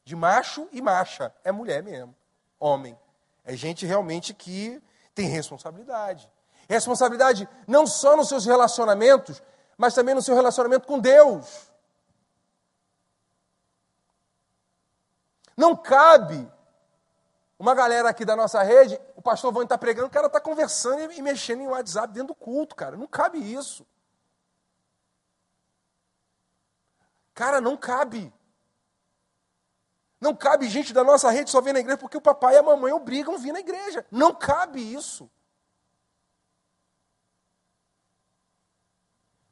De macho e macha. É mulher mesmo. Homem. É gente realmente que tem responsabilidade. Responsabilidade não só nos seus relacionamentos, mas também no seu relacionamento com Deus. Não cabe uma galera aqui da nossa rede, o pastor Vânia está pregando, o cara está conversando e mexendo em WhatsApp dentro do culto, cara. Não cabe isso. Cara, não cabe. Não cabe gente da nossa rede só vir na igreja porque o papai e a mamãe obrigam a vir na igreja. Não cabe isso.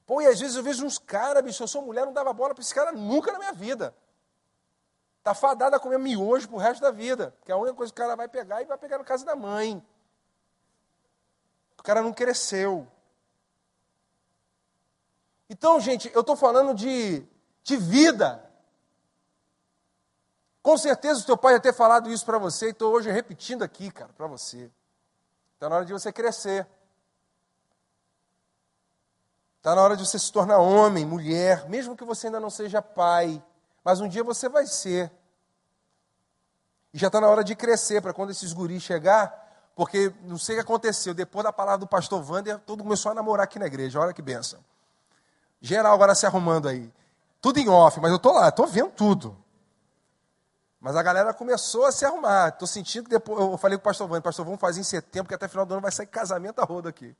Pô, e às vezes eu vejo uns caras, bicho, eu sou mulher, não dava bola para esse cara nunca na minha vida. Está fadado a comer miojo pro resto da vida. Que é a única coisa que o cara vai pegar e vai pegar na casa da mãe. O cara não cresceu. Então, gente, eu estou falando de de vida. Com certeza o teu pai já ter falado isso para você, e estou hoje repetindo aqui, cara, para você. Está na hora de você crescer. Está na hora de você se tornar homem, mulher, mesmo que você ainda não seja pai, mas um dia você vai ser. E já está na hora de crescer, para quando esses guris chegar, porque não sei o que aconteceu, depois da palavra do pastor Wander, todo começou a namorar aqui na igreja, olha que benção. Geral agora se arrumando aí. Tudo em off, mas eu estou lá, estou vendo tudo. Mas a galera começou a se arrumar. Estou sentindo que depois. Eu falei com o pastor Vânia, pastor, vamos fazer em setembro, que até final do ano vai sair casamento a roda aqui.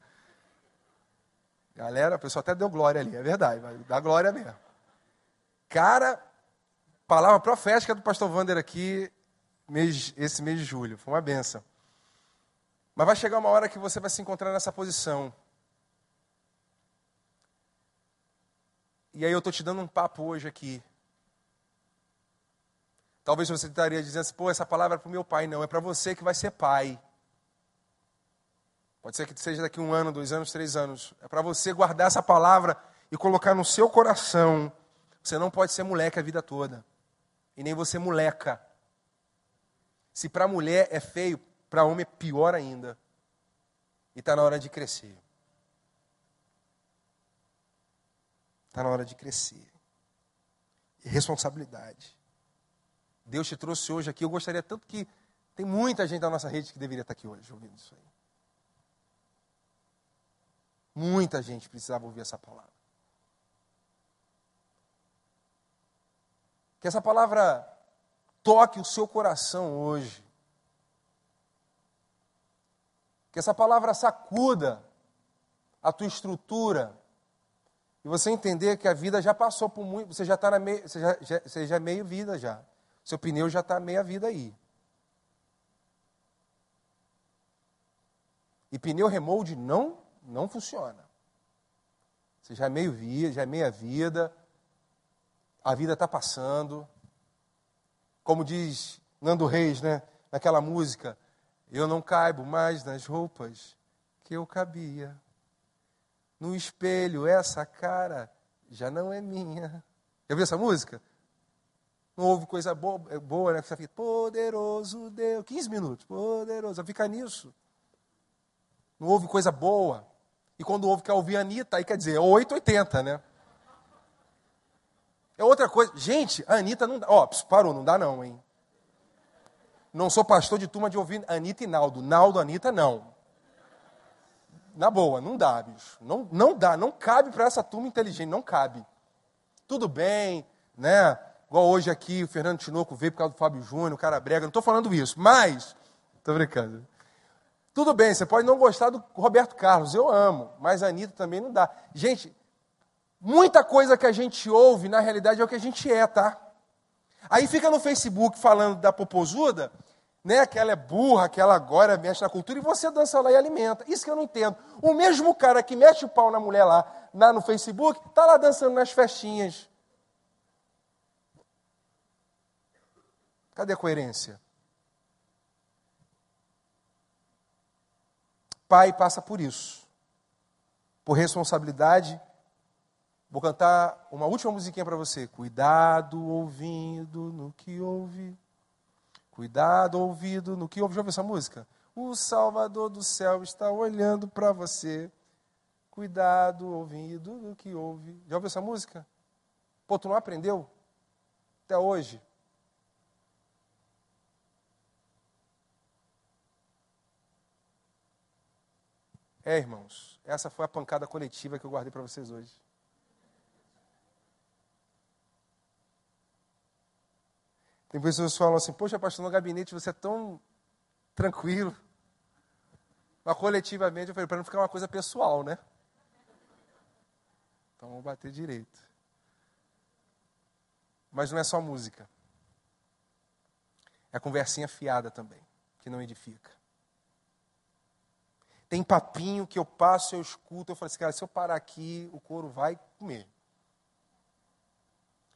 Galera, o pessoal até deu glória ali, é verdade, vai dar glória mesmo. Cara, palavra profética do pastor Wander aqui, mês, esse mês de julho. Foi uma benção. Mas vai chegar uma hora que você vai se encontrar nessa posição. E aí eu estou te dando um papo hoje aqui. Talvez você estaria dizendo assim, pô, essa palavra é para o meu pai. Não, é para você que vai ser pai. Pode ser que seja daqui um ano, dois anos, três anos. É para você guardar essa palavra e colocar no seu coração. Você não pode ser moleque a vida toda. E nem você moleca. Se para mulher é feio, para homem é pior ainda. E está na hora de crescer. Está na hora de crescer. E responsabilidade. Deus te trouxe hoje aqui. Eu gostaria tanto que. Tem muita gente da nossa rede que deveria estar aqui hoje ouvindo isso aí. Muita gente precisava ouvir essa palavra. Que essa palavra toque o seu coração hoje. Que essa palavra sacuda a tua estrutura, e você entender que a vida já passou por muito, você já está na você já, já, você já é meio vida já. Seu pneu já está meia vida aí. E pneu remold não, não funciona. Você já é meio vida, já é meia vida. A vida está passando. Como diz Nando Reis, né? Naquela música, eu não caibo mais nas roupas que eu cabia. no espelho, essa cara já não é minha. Já viu essa música? Não houve coisa boa, é boa né? Você fica, poderoso Deus. 15 minutos, poderoso. Fica nisso. Não houve coisa boa. E quando houve que ouvir a Anitta, aí quer dizer, é 880, né? É outra coisa. Gente, a Anitta não dá. Ó, parou, não dá não, hein? Não sou pastor de turma de ouvir Anitta e Naldo. Naldo, Anitta, não. Na boa, não dá, bicho. Não, não dá, não cabe para essa turma inteligente, não cabe. Tudo bem, né? Igual hoje aqui, o Fernando Tinoco veio por causa do Fábio Júnior, o cara brega. Não estou falando isso, mas. Estou brincando. Tudo bem, você pode não gostar do Roberto Carlos, eu amo, mas a Anitta também não dá. Gente, muita coisa que a gente ouve, na realidade, é o que a gente é, tá? Aí fica no Facebook falando da popozuda, né, que ela é burra, que ela agora mexe na cultura, e você dança lá e alimenta. Isso que eu não entendo. O mesmo cara que mete o pau na mulher lá, lá no Facebook, está lá dançando nas festinhas. Cadê a coerência? Pai passa por isso. Por responsabilidade. Vou cantar uma última musiquinha para você. Cuidado ouvindo no que ouve Cuidado, ouvido, no que ouve. Já ouviu essa música? O Salvador do céu está olhando para você. Cuidado, ouvido, no que ouve. Já ouviu essa música? Pô, tu não aprendeu? Até hoje. É, irmãos, essa foi a pancada coletiva que eu guardei para vocês hoje. Tem pessoas que falam assim, poxa, pastor, no gabinete você é tão tranquilo. Mas coletivamente eu falei, para não ficar uma coisa pessoal, né? Então vamos bater direito. Mas não é só música. É conversinha fiada também, que não edifica. Tem papinho que eu passo, eu escuto, eu falo assim, cara, se eu parar aqui, o couro vai comer.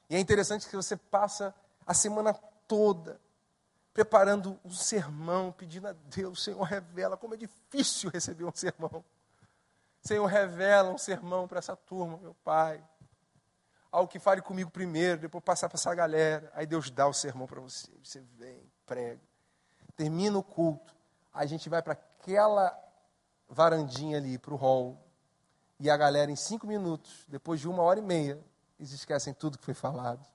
E é interessante que você passa a semana toda preparando um sermão, pedindo a Deus, Senhor, revela como é difícil receber um sermão. Senhor, revela um sermão para essa turma, meu Pai. Algo que fale comigo primeiro, depois passar para essa galera. Aí Deus dá o sermão para você. Você vem, prega. Termina o culto. A gente vai para aquela varandinha ali, para o hall. E a galera, em cinco minutos, depois de uma hora e meia, eles esquecem tudo que foi falado.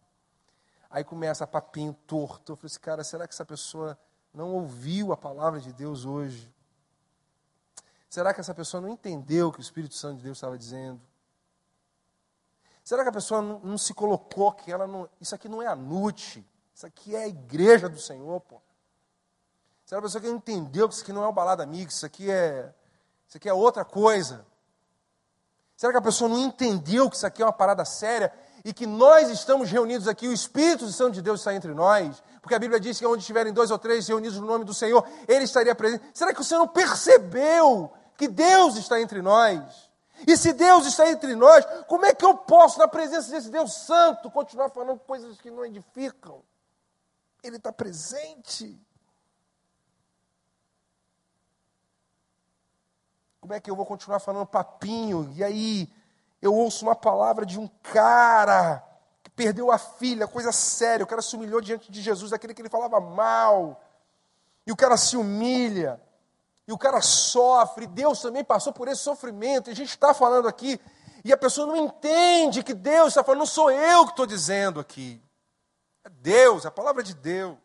Aí começa papinho torto. Eu falei assim, cara, será que essa pessoa não ouviu a palavra de Deus hoje? Será que essa pessoa não entendeu o que o Espírito Santo de Deus estava dizendo? Será que a pessoa não, não se colocou que ela não. Isso aqui não é a NUT, isso aqui é a igreja do Senhor, pô. Será que a pessoa que não entendeu que isso aqui não é o balada mix, isso aqui é. Isso aqui é outra coisa? Será que a pessoa não entendeu que isso aqui é uma parada séria e que nós estamos reunidos aqui, o Espírito Santo de Deus está entre nós, porque a Bíblia diz que onde estiverem dois ou três reunidos no nome do Senhor, Ele estaria presente. Será que você não percebeu que Deus está entre nós? E se Deus está entre nós, como é que eu posso, na presença desse Deus Santo, continuar falando coisas que não edificam? Ele está presente. Como é que eu vou continuar falando papinho? E aí, eu ouço uma palavra de um cara que perdeu a filha, coisa séria. O cara se humilhou diante de Jesus, daquele que ele falava mal. E o cara se humilha. E o cara sofre. Deus também passou por esse sofrimento. E a gente está falando aqui. E a pessoa não entende que Deus está falando. Não sou eu que estou dizendo aqui. É Deus, é a palavra de Deus.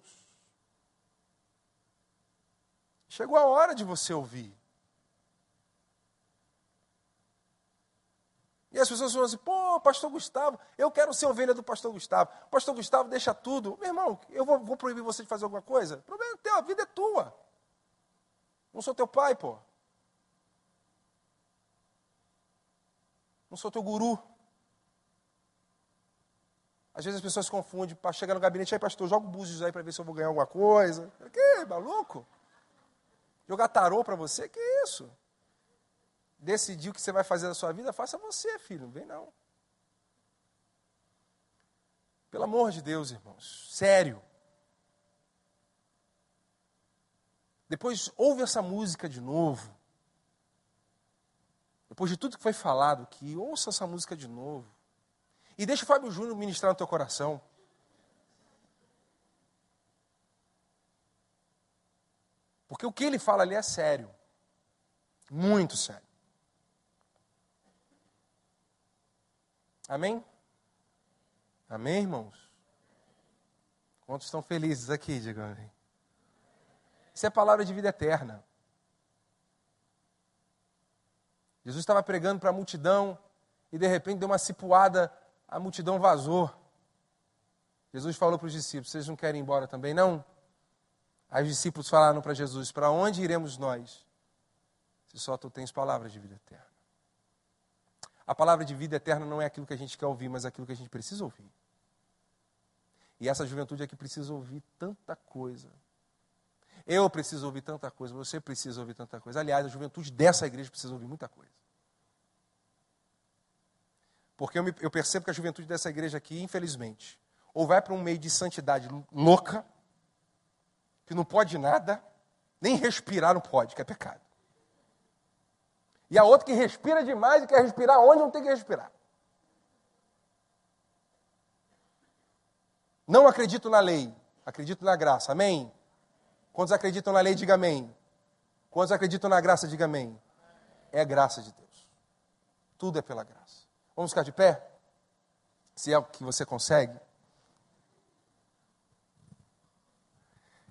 Chegou a hora de você ouvir. E as pessoas falam assim, pô, pastor Gustavo, eu quero ser ovelha do pastor Gustavo. Pastor Gustavo deixa tudo. Meu irmão, eu vou, vou proibir você de fazer alguma coisa? O problema é teu, a vida é tua. Não sou teu pai, pô. Não sou teu guru. Às vezes as pessoas se confundem, para chegar no gabinete, aí pastor, joga búzios aí para ver se eu vou ganhar alguma coisa. Que maluco? Jogar tarô para você? Que isso? Decidir o que você vai fazer da sua vida, faça você, filho, não vem não. Pelo amor de Deus, irmãos, sério. Depois ouve essa música de novo. depois de tudo que foi falado aqui, ouça essa música de novo. E deixa o Fábio Júnior ministrar no teu coração. Porque o que ele fala ali é sério. Muito sério. Amém? Amém, irmãos? Quantos estão felizes aqui, digam amém? Isso é palavra de vida eterna. Jesus estava pregando para a multidão e de repente deu uma cipuada, a multidão vazou. Jesus falou para os discípulos: Vocês não querem ir embora também, não? Aí os discípulos falaram para Jesus: Para onde iremos nós? Se só tu tens palavras de vida eterna. A palavra de vida eterna não é aquilo que a gente quer ouvir, mas aquilo que a gente precisa ouvir. E essa juventude aqui precisa ouvir tanta coisa. Eu preciso ouvir tanta coisa, você precisa ouvir tanta coisa. Aliás, a juventude dessa igreja precisa ouvir muita coisa. Porque eu, me, eu percebo que a juventude dessa igreja aqui, infelizmente, ou vai para um meio de santidade louca, que não pode nada, nem respirar não pode, que é pecado. E a outra que respira demais e quer respirar onde não tem que respirar. Não acredito na lei, acredito na graça. Amém? Quantos acreditam na lei, diga amém. Quantos acreditam na graça, diga amém. É graça de Deus. Tudo é pela graça. Vamos ficar de pé? Se é o que você consegue.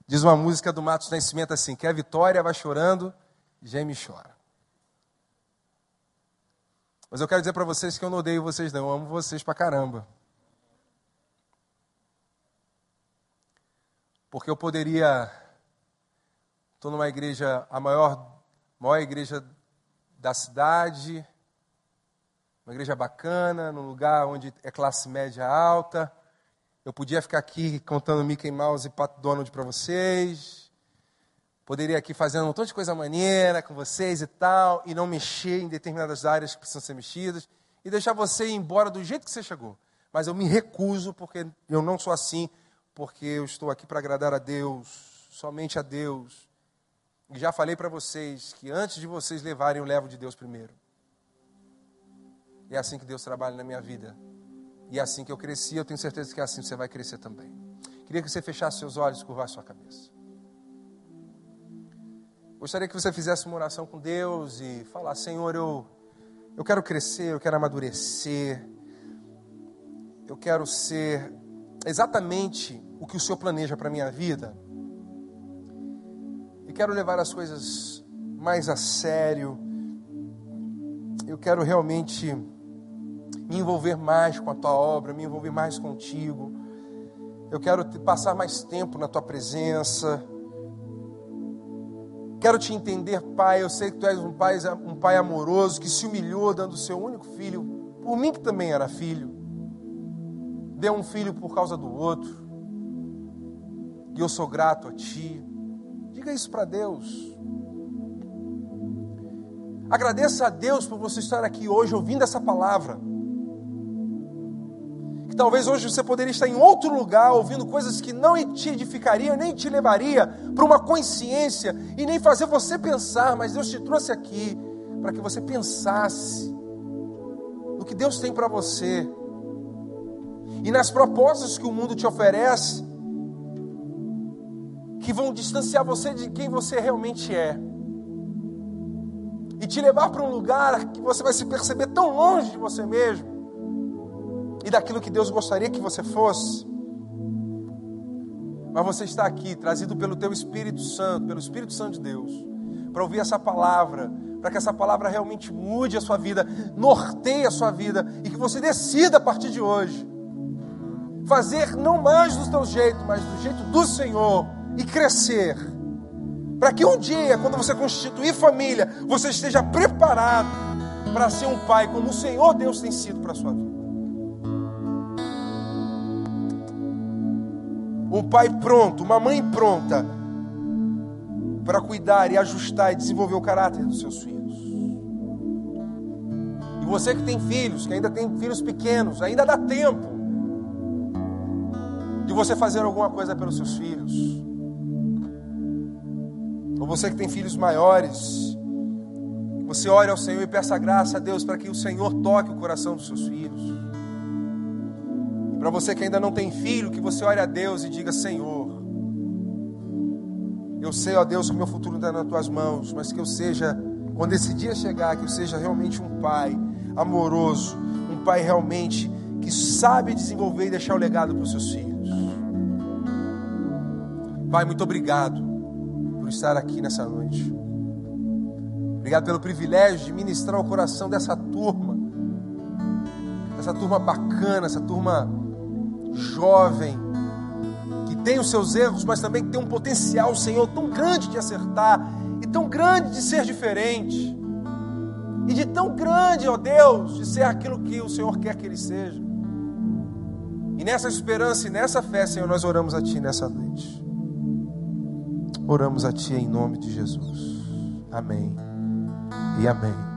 Diz uma música do Matos Nascimento assim: que a vitória vai chorando, geme e chora. Mas eu quero dizer para vocês que eu não odeio vocês, não. Eu amo vocês pra caramba. Porque eu poderia. Estou numa igreja, a maior, maior igreja da cidade, uma igreja bacana, num lugar onde é classe média alta eu podia ficar aqui contando Mickey Mouse e Pato Donald para vocês. Poderia aqui fazendo um montão de coisa maneira com vocês e tal, e não mexer em determinadas áreas que precisam ser mexidas, e deixar você ir embora do jeito que você chegou. Mas eu me recuso, porque eu não sou assim, porque eu estou aqui para agradar a Deus, somente a Deus. E já falei para vocês que antes de vocês levarem, eu levo de Deus primeiro. É assim que Deus trabalha na minha vida. E é assim que eu cresci, eu tenho certeza que é assim que você vai crescer também. Queria que você fechasse seus olhos e curvasse sua cabeça. Gostaria que você fizesse uma oração com Deus e falar: Senhor, eu, eu quero crescer, eu quero amadurecer, eu quero ser exatamente o que o Senhor planeja para a minha vida. E quero levar as coisas mais a sério. Eu quero realmente me envolver mais com a tua obra, me envolver mais contigo. Eu quero passar mais tempo na tua presença. Quero te entender, Pai. Eu sei que tu és um pai, um pai amoroso que se humilhou dando o seu único filho, por mim que também era filho. Deu um filho por causa do outro. E eu sou grato a ti. Diga isso para Deus. Agradeça a Deus por você estar aqui hoje ouvindo essa palavra que talvez hoje você poderia estar em outro lugar, ouvindo coisas que não te edificariam, nem te levaria para uma consciência e nem fazer você pensar, mas Deus te trouxe aqui para que você pensasse no que Deus tem para você e nas propostas que o mundo te oferece, que vão distanciar você de quem você realmente é e te levar para um lugar que você vai se perceber tão longe de você mesmo e daquilo que Deus gostaria que você fosse. Mas você está aqui, trazido pelo teu Espírito Santo, pelo Espírito Santo de Deus, para ouvir essa palavra, para que essa palavra realmente mude a sua vida, norteie a sua vida e que você decida a partir de hoje fazer não mais do teu jeito, mas do jeito do Senhor e crescer. Para que um dia, quando você constituir família, você esteja preparado para ser um pai como o Senhor Deus tem sido para a sua vida. Um pai pronto, uma mãe pronta para cuidar e ajustar e desenvolver o caráter dos seus filhos. E você que tem filhos, que ainda tem filhos pequenos, ainda dá tempo de você fazer alguma coisa pelos seus filhos. Ou você que tem filhos maiores, Você ore ao Senhor e peça graça a Deus para que o Senhor toque o coração dos seus filhos. Para você que ainda não tem filho, que você ore a Deus e diga: Senhor, eu sei, ó Deus, que o meu futuro está nas tuas mãos, mas que eu seja, quando esse dia chegar, que eu seja realmente um pai amoroso, um pai realmente que sabe desenvolver e deixar o legado para os seus filhos. Pai, muito obrigado por estar aqui nessa noite. Obrigado pelo privilégio de ministrar o coração dessa turma, dessa turma bacana, essa turma jovem, que tem os seus erros, mas também tem um potencial, Senhor, tão grande de acertar e tão grande de ser diferente. E de tão grande, ó Deus, de ser aquilo que o Senhor quer que ele seja. E nessa esperança e nessa fé, Senhor, nós oramos a Ti nessa noite. Oramos a Ti em nome de Jesus. Amém e amém.